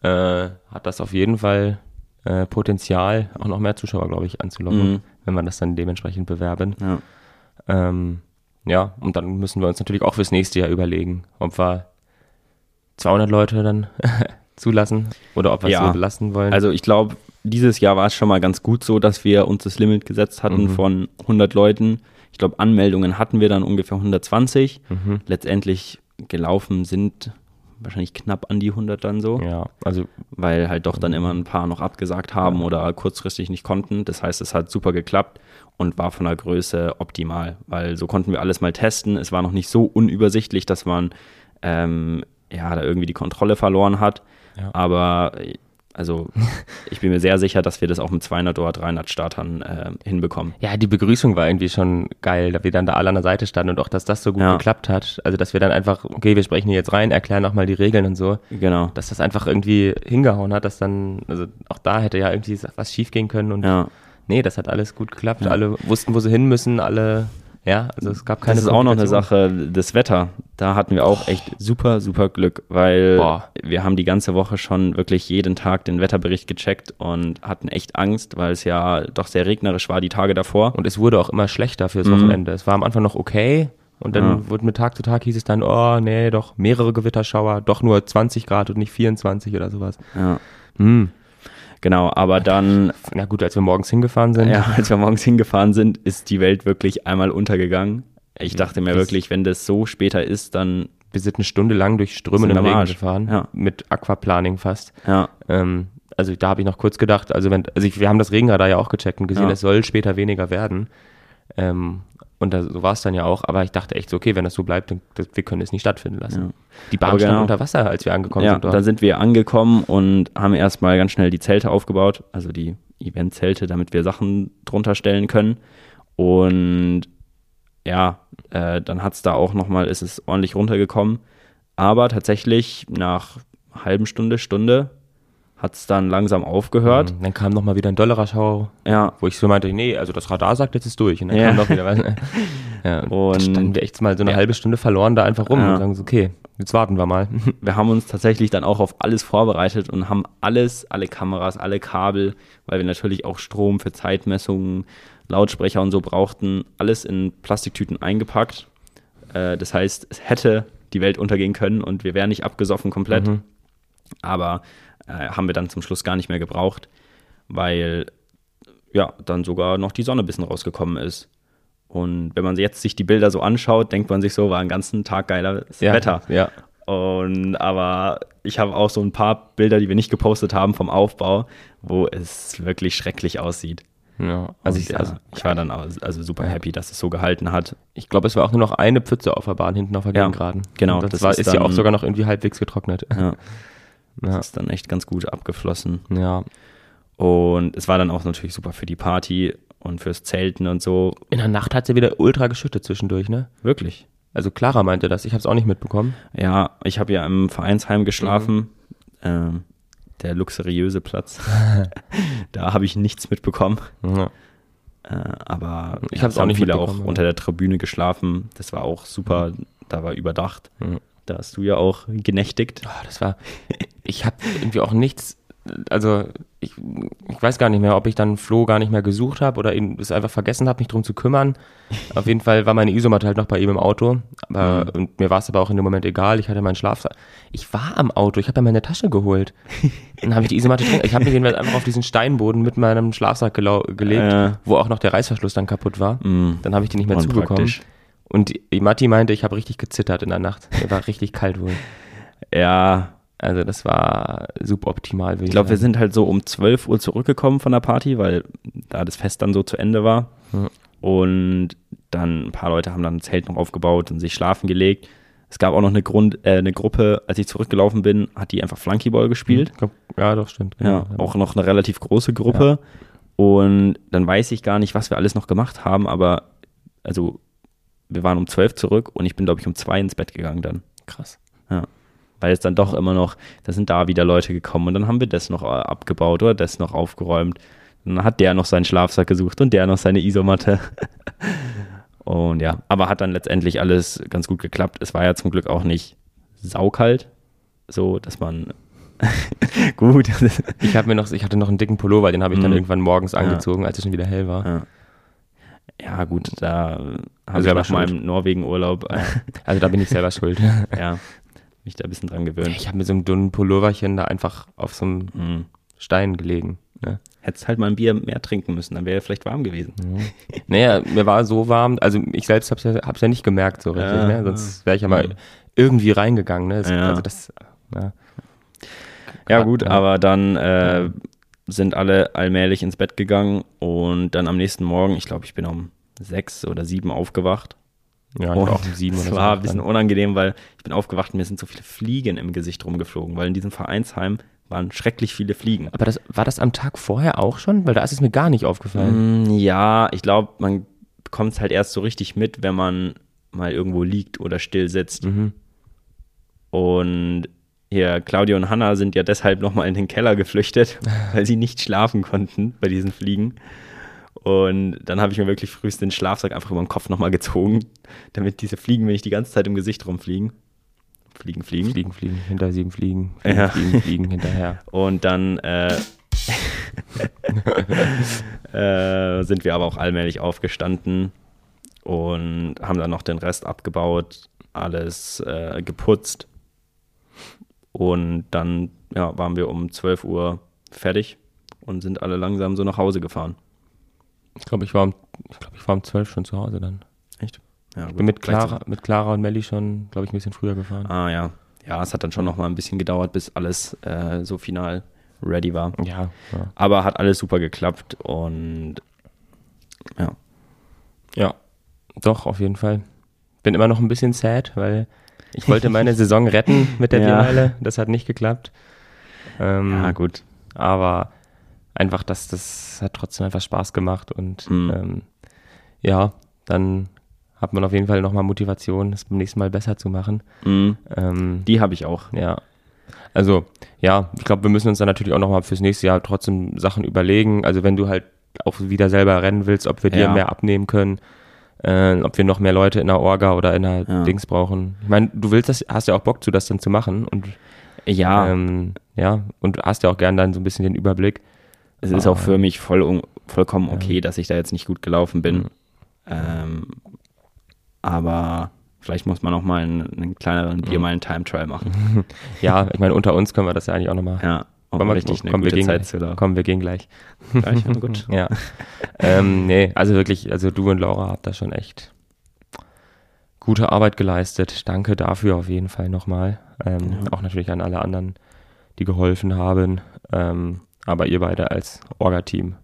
äh, hat das auf jeden Fall äh, Potenzial, auch noch mehr Zuschauer, glaube ich, anzulocken, Mhm. wenn man das dann dementsprechend bewerben. Ja. Ähm, ja, und dann müssen wir uns natürlich auch fürs nächste Jahr überlegen, ob wir 200 Leute dann zulassen oder ob wir es Ja. so belassen wollen. Also ich glaube, dieses Jahr war es schon mal ganz gut so, dass wir uns das Limit gesetzt hatten Mhm. von 100 Leuten. Ich glaube, Anmeldungen hatten wir dann ungefähr 120. Mhm. Letztendlich gelaufen sind wahrscheinlich knapp an die 100 dann so, ja, also weil halt doch dann immer ein paar noch abgesagt haben oder kurzfristig nicht konnten. Das heißt, es hat super geklappt und war von der Größe optimal, weil so konnten wir alles mal testen. Es war noch nicht so unübersichtlich, dass man ähm, ja da irgendwie die Kontrolle verloren hat. Ja. Aber Also ich bin mir sehr sicher, dass wir das auch mit 200 oder 300 Startern äh, hinbekommen. Ja, die Begrüßung war irgendwie schon geil, da wir dann da alle an der Seite standen und auch, dass das so gut Ja. geklappt hat. Also, dass wir dann einfach, okay, wir sprechen hier jetzt rein, erklären nochmal die Regeln und so. Genau. Dass das einfach irgendwie hingehauen hat, dass dann, also auch da hätte ja irgendwie was schief gehen können und Ja. Nee, das hat alles gut geklappt. Alle wussten, wo sie hin müssen, alle, ja, also es gab keine Das ist auch noch eine. Sache, das Wetter. Da hatten wir auch echt super, super Glück, weil Boah. wir haben die ganze Woche schon wirklich jeden Tag den Wetterbericht gecheckt und hatten echt Angst, weil es ja doch sehr regnerisch war die Tage davor. Und es wurde auch immer schlechter fürs Mhm. Wochenende. Es war am Anfang noch okay. Und dann Ja. wurde mit Tag zu Tag hieß es dann, oh nee, doch mehrere Gewitterschauer, doch nur 20 Grad und nicht 24 oder sowas. Ja. Hm. Genau, aber dann, Na gut, als wir morgens hingefahren sind. ja, als wir morgens hingefahren sind, ist die Welt wirklich einmal untergegangen. Ich dachte mir Das- wirklich, wenn das so später ist, dann, Wir sind eine Stunde lang durch strömenden Regen Arsch. gefahren. Ja. Mit Aquaplaning fast. ja, Ähm, also da habe ich noch kurz gedacht, also wenn, also ich, wir haben das Regenradar ja auch gecheckt und gesehen, Ja. es soll später weniger werden. Ähm, und da, so war es dann ja auch, aber ich dachte echt so, okay, wenn das so bleibt, dann, das, wir können es nicht stattfinden lassen. Ja. Die Bahn Aber stand genau. unter Wasser, als wir angekommen ja, sind dort. dann sind wir angekommen und haben erstmal ganz schnell die Zelte aufgebaut, also die Eventzelte, damit wir Sachen drunter stellen können. Und ja, äh, dann hat es da auch nochmal, ist es ordentlich runtergekommen. Aber tatsächlich nach halben Stunde, Stunde hat es dann langsam aufgehört. Mhm. Dann kam noch mal wieder ein Dollarschau, Ja, wo ich so meinte, nee, also das Radar sagt, jetzt ist durch. Und dann Ja. kam doch wieder was. Ja, und Und- da standen wir echt mal so eine Ja. halbe Stunde verloren da einfach rum Ja. und sagen so, okay, jetzt warten wir mal. wir haben uns tatsächlich dann auch auf alles vorbereitet und haben alles, alle Kameras, alle Kabel, weil wir natürlich auch Strom für Zeitmessungen, Lautsprecher und so brauchten, alles in Plastiktüten eingepackt. Äh, das heißt, es hätte die Welt untergehen können und wir wären nicht abgesoffen komplett. Mhm. Aber äh, haben wir dann zum Schluss gar nicht mehr gebraucht, weil ja, dann sogar noch die Sonne ein bisschen rausgekommen ist. Und wenn man jetzt sich die Bilder so anschaut, denkt man sich so, war ein ganzen Tag geiles ja, Wetter. Ja. Und aber ich habe auch so ein paar Bilder, die wir nicht gepostet haben vom Aufbau, wo es wirklich schrecklich aussieht. ja. Also, ich, also ich war dann au- also super happy, dass es so gehalten hat. ich glaube, es war auch nur noch eine Pfütze auf der Bahn hinten auf der Ja, Gegengraden. genau, Und Das, das war, ist ist, ja auch dann- sogar noch irgendwie halbwegs getrocknet. Ja, Ja. das ist dann echt ganz gut abgeflossen. ja. Und es war dann auch natürlich super für die Party und fürs Zelten und so. In der Nacht hat sie wieder ultra geschüttet zwischendurch, ne? Wirklich. Also Clara meinte das, ich habe es auch nicht mitbekommen. Ja, ich habe ja im Vereinsheim geschlafen. Mhm. Ähm, der luxuriöse Platz. da habe ich nichts mitbekommen. Ja. Äh, aber Ich hab's es auch nicht viele auch unter der Tribüne geschlafen. Das war auch super. Da war überdacht. Mhm. Da hast du ja auch genächtigt. Ah, das war, ich habe irgendwie auch nichts, also ich, ich weiß gar nicht mehr, ob ich dann Flo gar nicht mehr gesucht habe oder ihn es einfach vergessen habe, mich drum zu kümmern. Auf jeden Fall war meine Isomatte halt noch bei ihm im Auto. Aber, Und mir war es aber auch in dem Moment egal. Ich hatte meinen Schlafsack. Ich war am Auto, ich habe ja meine Tasche geholt. Dann habe ich die Isomatte drin. Ich habe mich jedenfalls einfach auf diesen Steinboden mit meinem Schlafsack gelegt, Äh. wo auch noch der Reißverschluss dann kaputt war. Mm, Dann habe ich die nicht mehr zubekommen. unpraktisch. Und die Matti meinte, ich habe richtig gezittert in der Nacht. Mir war richtig kalt wohl. Ja, Also das war suboptimal. ich glaube, wir sind halt so um 12 Uhr zurückgekommen von der Party, weil da das Fest dann so zu Ende war. Ja. Und dann ein paar Leute haben dann ein Zelt noch aufgebaut und sich schlafen gelegt. Es gab auch noch eine, Grund, äh, eine Gruppe, als ich zurückgelaufen bin, hat die einfach Flunkyball gespielt. Ich glaub, Ja, doch, stimmt. Ja, genau. auch noch eine relativ große Gruppe. Und dann weiß ich gar nicht, was wir alles noch gemacht haben, aber also wir waren um 12 zurück und ich bin, glaube ich, um zwei ins Bett gegangen dann. krass. Weil es dann doch immer noch, da sind da wieder Leute gekommen und dann haben wir das noch äh, abgebaut oder das noch aufgeräumt. Dann hat der noch seinen Schlafsack gesucht und der noch seine Isomatte. und ja, aber hat dann letztendlich alles ganz gut geklappt. Es war ja zum Glück auch nicht saukalt, so dass man gut. Ich habe mir noch, ich hatte noch einen dicken Pullover, den habe ich dann Mhm. irgendwann morgens Ja. angezogen, als es schon wieder hell war. Ja. Ja, gut, da habe Also ich nach meinem Norwegen-Urlaub, äh, Also da bin ich selber schuld. ja, mich da ein bisschen dran gewöhnt. Ich habe mit so einem dünnen Pulloverchen da einfach auf so einem Mhm. Stein gelegen. Ne? Hättest halt mal ein Bier mehr trinken müssen, dann wäre er vielleicht warm gewesen. Naja, mir war so warm, also ich selbst habe es ja, hab's ja nicht gemerkt so richtig, Ja. ne? sonst wäre ich ja mal irgendwie reingegangen. Ne? Das, Ja. Also das, ja. Ja, gut, aber dann äh, sind alle allmählich ins Bett gegangen und dann am nächsten Morgen, ich glaube, ich bin um sechs oder sieben aufgewacht. Ja, ich Und auch um sieben oder so. war ein bisschen unangenehm, weil ich bin aufgewacht und mir sind so viele Fliegen im Gesicht rumgeflogen, weil in diesem Vereinsheim waren schrecklich viele Fliegen. Aber das, war das am Tag vorher auch schon? Weil da ist es mir gar nicht aufgefallen. Mm, Ja, ich glaube, man bekommt es halt erst so richtig mit, wenn man mal irgendwo liegt oder still sitzt. Mhm. Und hier, Claudia und Hannah sind ja deshalb nochmal in den Keller geflüchtet, weil sie nicht schlafen konnten bei diesen Fliegen. Und dann habe ich mir wirklich frühest den Schlafsack einfach über den Kopf nochmal gezogen, damit diese Fliegen mir nicht die ganze Zeit im Gesicht rumfliegen. Fliegen, fliegen. Fliegen, fliegen, hinter sieben fliegen, fliegen, Ja. fliegen, fliegen hinterher. Und dann äh, äh, sind wir aber auch allmählich aufgestanden und haben dann noch den Rest abgebaut, alles äh, geputzt. Und dann ja, waren wir um 12 Uhr fertig und sind alle langsam so nach Hause gefahren. Ich glaube, ich war um, ich glaube, ich war um zwölf schon zu Hause dann. Echt? Ja, Ich bin mit Clara, mit Clara und Melli schon, glaube ich, ein bisschen früher gefahren. Ah ja. Ja, es hat dann schon noch mal ein bisschen gedauert, bis alles äh, so final ready war. Ja, ja. Aber hat alles super geklappt und ja. Ja, doch, auf jeden Fall. Bin immer noch ein bisschen sad, weil ich wollte meine Saison retten mit der Ja. Das hat nicht geklappt. Ähm, Ja, gut. aber einfach, das, das hat trotzdem einfach Spaß gemacht und Mhm. ähm, ja, dann hat man auf jeden Fall nochmal Motivation, es beim nächsten Mal besser zu machen. Mhm. Ähm, Die habe ich auch. ja. Also, ja, ich glaube, wir müssen uns dann natürlich auch nochmal fürs nächste Jahr trotzdem Sachen überlegen. Also, wenn du halt auch wieder selber rennen willst, ob wir dir Ja. mehr abnehmen können, äh, ob wir noch mehr Leute in der Orga oder in der Ja. Dings brauchen. Ich meine, du willst das, hast ja auch Bock zu, das dann zu machen und Ja, ähm, ja, und hast ja auch gern dann so ein bisschen den Überblick. es ist auch für mich voll, vollkommen okay, dass ich da jetzt nicht gut gelaufen bin. Mhm. Ähm, aber vielleicht muss man auch mal einen, einen kleineren Mhm. Biermeilen-Time-Trial machen. Ja, ich meine, unter uns können wir das ja eigentlich auch nochmal. Ja, Wollen wir- richtig eine komm, wir gute gehen Zeit gleich. zu laufen. Komm, wir gehen gleich. Gleich, ja, gut. Ja. ähm, nee, also wirklich, also du und Laura habt da schon echt gute Arbeit geleistet. Danke dafür auf jeden Fall nochmal. Ähm, Ja. Auch natürlich an alle anderen, die geholfen haben. Ähm, aber ihr beide als Orga-Team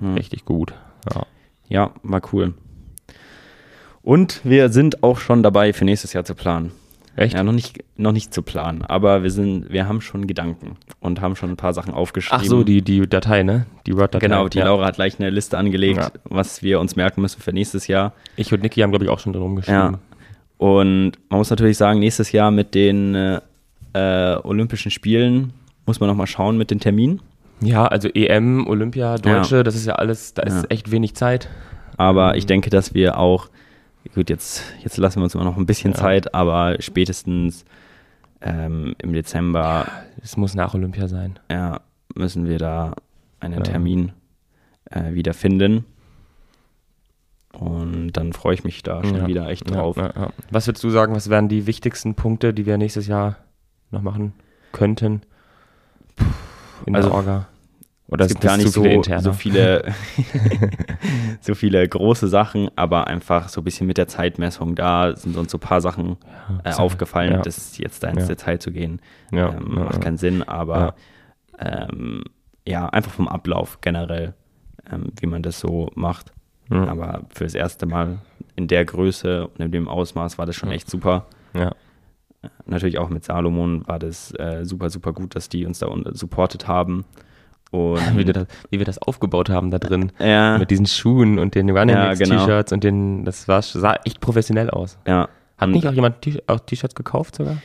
Hm. richtig gut. Ja. Ja, war cool. Und wir sind auch schon dabei, für nächstes Jahr zu planen. Echt? Ja, noch nicht, noch nicht zu planen, aber wir sind, wir haben schon Gedanken und haben schon ein paar Sachen aufgeschrieben. Ach so, die, die Datei, ne? Die Word-Datei. Genau, die ja. Laura hat gleich eine Liste angelegt, Ja. was wir uns merken müssen für nächstes Jahr. Ich und Niki haben, glaube ich, auch schon drin rumgeschrieben. Ja. Und man muss natürlich sagen, nächstes Jahr mit den äh, äh, Olympischen Spielen muss man nochmal schauen mit den Terminen. Ja, also EM, Olympia, Deutsche, das ist ja alles, da ist Ja. echt wenig Zeit. Aber ich denke, dass wir auch, gut, jetzt, jetzt lassen wir uns immer noch ein bisschen Ja. Zeit, aber spätestens ähm, im Dezember Es muss nach Olympia sein. ja, müssen wir da einen Ja. Termin äh, wieder finden. Und dann freue ich mich da schon wieder echt drauf. Was würdest du sagen, was wären die wichtigsten Punkte, die wir nächstes Jahr noch machen könnten? In Also, der Orga? Oder es gibt gar nicht so, viele interne? so viele so viele große Sachen, aber einfach so ein bisschen mit der Zeitmessung. Da sind uns so ein paar Sachen äh, aufgefallen. ja. Das ist jetzt da ins. Detail zu gehen, ähm, macht keinen Sinn, aber ähm, ja, einfach vom Ablauf generell, ähm, wie man das so macht. Mhm. Aber für das erste Mal in der Größe und in dem Ausmaß war das schon echt super. Ja. Natürlich auch mit Salomon war das äh, super, super gut, dass die uns da supportet haben. Und Wie, wir das, wie wir das aufgebaut haben da drin. ja, Mit diesen Schuhen und den Running Ja, genau. T-Shirts und den, das war, sah echt professionell aus. ja. Hat nicht auch jemand T-Shirts gekauft sogar?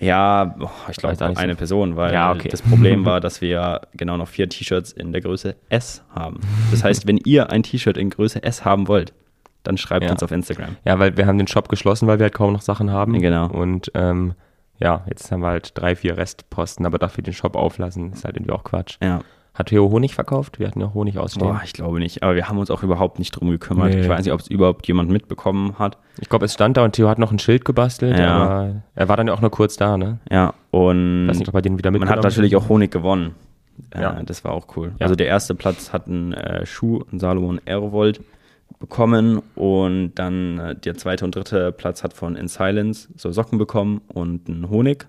Ja, ich glaube eine so. Person, weil Ja, okay. das Problem war, dass wir genau noch vier T-Shirts in der Größe S haben. Das heißt, wenn ihr ein T-Shirt in Größe S haben wollt, dann schreibt Ja. uns auf Instagram. Ja, weil wir haben den Shop geschlossen, weil wir halt kaum noch Sachen haben. Genau. Und ähm, ja, jetzt haben wir halt drei, vier Restposten, aber dafür den Shop auflassen, ist halt irgendwie auch Quatsch. Ja. Hat Theo Honig verkauft? Wir hatten ja Honig ausstehen. Boah, ich glaube nicht. Aber wir haben uns auch überhaupt nicht drum gekümmert. Nee. Ich weiß nicht, ob es überhaupt jemand mitbekommen hat. Ich glaube, es stand da und Theo hat noch ein Schild gebastelt, Ja. aber er war dann ja auch nur kurz da, ne? Ja, und Ich weiß nicht, ob er den wieder man hat natürlich auch Honig gewonnen. Äh, Ja. Das war auch cool. Ja. Also der erste Platz hat einen äh, Schuh, einen Salomon Aerovolt bekommen und dann äh, der zweite und dritte Platz hat von In Silence so Socken bekommen und einen Honig.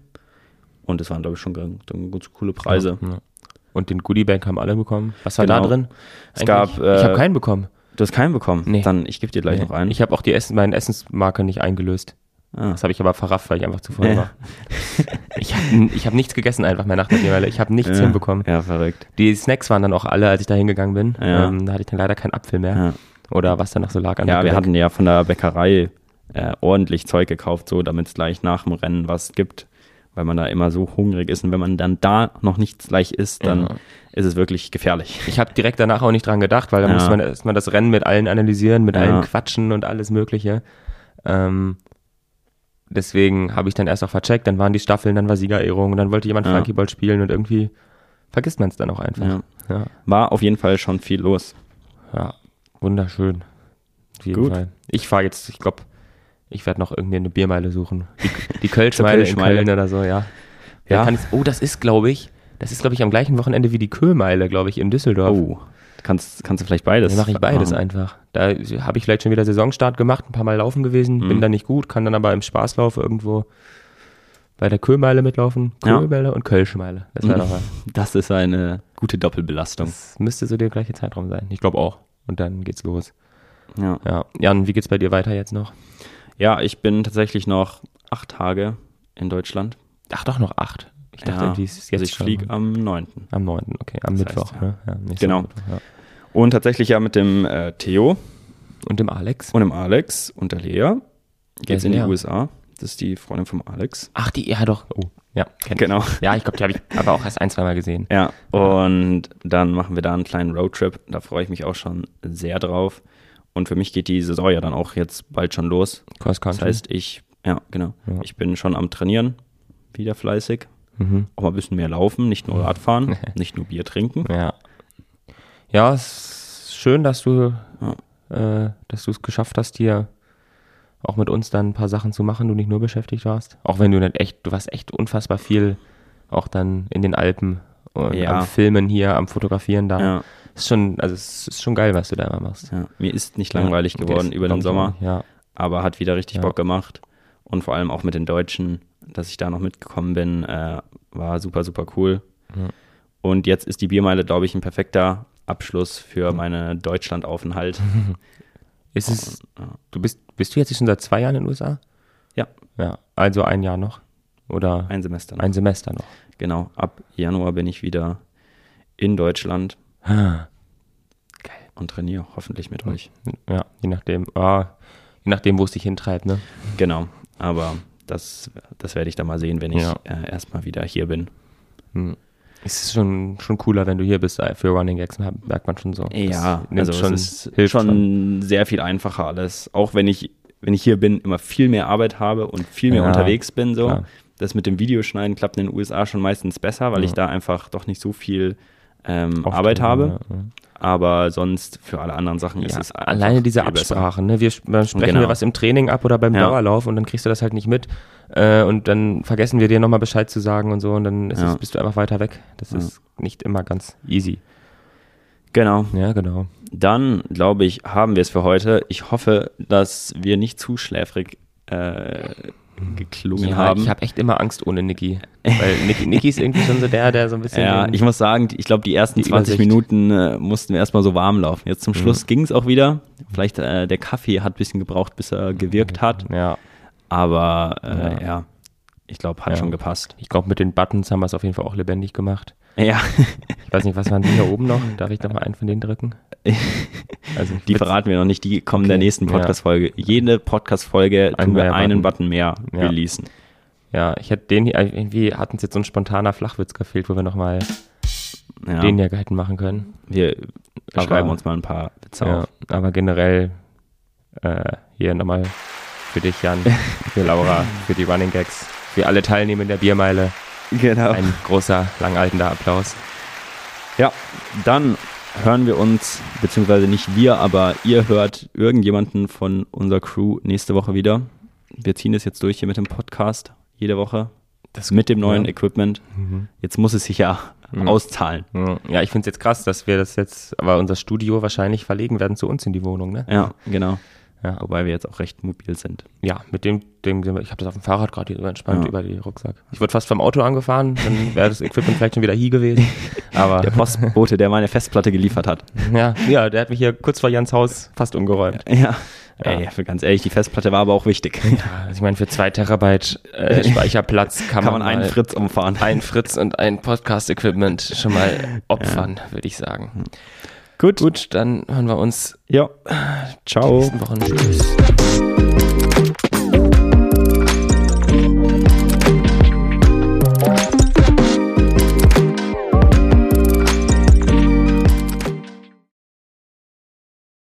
Und das waren, glaube ich, schon ganz, ganz coole Preise. Ja. Und den Goodie Bank haben alle bekommen. Was war Genau. da drin? Es gab, ich habe äh, keinen bekommen. Du hast keinen bekommen? Nee. Dann, ich gebe dir gleich Nee. noch einen. Ich habe auch die Essen, meine Essensmarke nicht eingelöst. ah. Das habe ich aber verrafft, weil ich einfach zu voll Ja. war. Ich habe hab nichts gegessen einfach mehr nach der Biermeile. Ich habe nichts ja. hinbekommen. Ja, verrückt. Die Snacks waren dann auch alle, als ich da hingegangen bin. Ja. Ähm, da hatte ich dann leider keinen Apfel mehr. Oder was da noch so lag an Ja, wir hatten ja von der Bäckerei äh, ordentlich Zeug gekauft, so damit es gleich nach dem Rennen was gibt, weil man da immer so hungrig ist. Und wenn man dann da noch nichts gleich isst, dann Ja. ist es wirklich gefährlich. Ich habe direkt danach auch nicht dran gedacht, weil da Ja. muss man erstmal das Rennen mit allen analysieren, mit Ja. allen quatschen und alles Mögliche. Ähm, deswegen habe ich dann erst auch vercheckt, dann waren die Staffeln, dann war Siegerehrung, dann wollte jemand Ja. Flunkyball spielen und irgendwie vergisst man es dann auch einfach. War auf jeden Fall schon viel los. Ja, wunderschön. Auf jeden Gut. Fall. Ich fahre jetzt, ich glaube, ich werde noch irgendwie eine Biermeile suchen. Die, die Kölschmeile in. Köln oder so, ja. Ja. Oh, das ist, glaube ich, das ist, glaube ich, am gleichen Wochenende wie die Köhlmeile, glaube ich, in Düsseldorf. Oh, kannst, kannst du vielleicht beides Dann mache ich beides machen. einfach. Da habe ich vielleicht schon wieder Saisonstart gemacht, ein paar Mal laufen gewesen, bin Mhm. da nicht gut, kann dann aber im Spaßlauf irgendwo bei der Köhlmeile mitlaufen. Ja. Köhlmeile und Kölschmeile. Das Mhm. Das ist eine gute Doppelbelastung. Das müsste so der gleiche Zeitraum sein. Ich glaube auch. Und dann geht's los. Ja. Ja. Jan, wie geht's bei dir weiter jetzt noch? Ja, ich bin tatsächlich noch acht Tage in Deutschland. Ach doch, noch acht. Ich dachte, ja, irgendwie ist es jetzt also ich fliege am 9. am 9. Okay, am Das Mittwoch. heißt, ne? ja, Genau. Mittwoch, ja. Und tatsächlich ja mit dem äh, Theo Und dem Alex? und dem Alex und der Lea geht's in die? USA. Das ist die Freundin vom Alex. Ach, die, ja doch. Oh, ja, kenn ich. Genau. Ja, ich glaube, die habe ich aber auch erst ein, zweimal gesehen. Ja, und dann machen wir da einen kleinen Roadtrip. Da freue ich mich auch schon sehr drauf. Und für mich geht die Saison ja dann auch jetzt bald schon los. Cross Das Country. heißt, ich, ja, genau. Ja. Ich bin schon am Trainieren, wieder fleißig. mhm. Auch mal ein bisschen mehr laufen, nicht nur Radfahren, nicht nur Bier trinken. Ja. Ja, es ist schön, dass du, äh, dass du es geschafft hast, hier auch mit uns dann ein paar Sachen zu machen, du nicht nur beschäftigt warst. Auch wenn du nicht echt, du warst echt unfassbar viel auch dann in den Alpen und Ja. am Filmen hier, am Fotografieren da. Ja, Ist schon, also es ist schon geil, was du da immer machst. ja. Mir ist nicht langweilig Ja, geworden über den Sommer, Ja. aber hat wieder richtig. Bock gemacht. Und vor allem auch mit den Deutschen, dass ich da noch mitgekommen bin, äh, war super, super cool. Und jetzt ist die Biermeile, glaube ich, ein perfekter Abschluss für meine Deutschlandaufenthalt. Ist es, du bist, bist du jetzt schon seit zwei Jahren in den USA? Ja. Ja, also ein Jahr noch. Oder Ein Semester. noch. ein Semester noch. Genau, ab Januar bin ich wieder in Deutschland Ah, und trainiere hoffentlich mit euch. Ja, je nachdem, ah, je nachdem, wo es dich hintreibt, ne? Genau, aber das, das werde ich dann mal sehen, wenn ich Ja. äh, erstmal wieder hier bin. Hm. Es ist schon, schon cooler, wenn du hier bist äh, für Running Gags, merkt man schon so. Ja, also schon, es ist hilft schon sehr viel einfacher alles. Auch wenn ich, wenn ich hier bin, immer viel mehr Arbeit habe und viel mehr Ja, unterwegs bin. So. klar. Das mit dem Videoschneiden klappt in den USA schon meistens besser, weil Ja. ich da einfach doch nicht so viel ähm, Arbeit habe. Ja, ja. Aber sonst für alle anderen Sachen ist es alleine diese. Absprachen, ne? Wir sprechen Genau. wir was im Training ab oder beim. Dauerlauf und dann kriegst du das halt nicht mit äh, und dann vergessen wir dir nochmal Bescheid zu sagen und so und dann es, bist du einfach weiter weg. Das ist nicht immer ganz easy. Genau. Ja, genau. Dann, glaube ich, haben wir es für heute. Ich hoffe, dass wir nicht zu schläfrig äh, geklungen Ja, haben. ich habe echt immer Angst ohne Niki. Weil Niki, Niki ist irgendwie schon so der, der so ein bisschen. ja, ich muss sagen, ich glaube, die ersten Die 20 Übersicht. Minuten äh, mussten wir erstmal so warm laufen. Jetzt zum Mhm. Schluss ging es auch wieder. Vielleicht äh, der Kaffee hat ein bisschen gebraucht, bis er gewirkt hat. ja, Aber äh, ja. Ja. ich glaube, hat Ja. schon gepasst. ich glaube, mit den Buttons haben wir es auf jeden Fall auch lebendig gemacht. Ja, Ich weiß nicht, was waren die hier oben noch? Darf ich noch mal einen von denen drücken? Also, die verraten wir noch nicht. Die kommen in der Okay, nächsten ja. Podcast-Folge. Jede Podcast-Folge tun wir einen Button. Button mehr Ja. releasen. Ja, ich hätte den hier, irgendwie hat uns jetzt so ein spontaner Flachwitz gefehlt, wo wir nochmal Ja. den hier hätten machen können. Wir Aber- schreiben uns mal ein paar Witze Ja, auf. aber generell äh, hier nochmal für dich, Jan, für Laura, für die Running Gags, für alle Teilnehmer der Biermeile. Genau. Ein großer, langaltender Applaus. Ja, dann hören wir uns, beziehungsweise nicht wir, aber ihr hört irgendjemanden von unserer Crew nächste Woche wieder. Wir ziehen es jetzt durch hier mit dem Podcast jede Woche. Das mit dem neuen ja. Equipment. Jetzt muss es sich ja Mhm. auszahlen. Ja, ich finde es jetzt krass, dass wir das jetzt, aber unser Studio wahrscheinlich verlegen werden zu uns in die Wohnung, ne? Ja, genau. Ja. Wobei wir jetzt auch recht mobil sind. Ja, mit dem, dem ich habe das auf dem Fahrrad gerade so entspannt Ja. über die Rucksack. Ich wurde fast vom Auto angefahren, dann wäre das Equipment vielleicht schon wieder hier gewesen. Aber Der Postbote, der meine Festplatte geliefert hat. ja, ja, der hat mich hier kurz vor Jans Haus fast umgeräumt. Ja. Ja. Ey, für ganz ehrlich, die Festplatte war aber auch wichtig. Also ich meine, für zwei Terabyte äh, Speicherplatz kann, Kann man man, einen mal Fritz umfahren. ein Fritz und ein Podcast-Equipment schon mal opfern, würde ich sagen. Gut. Gut, dann hören wir uns Ja. Ciao. nächsten Wochen. Tschüss.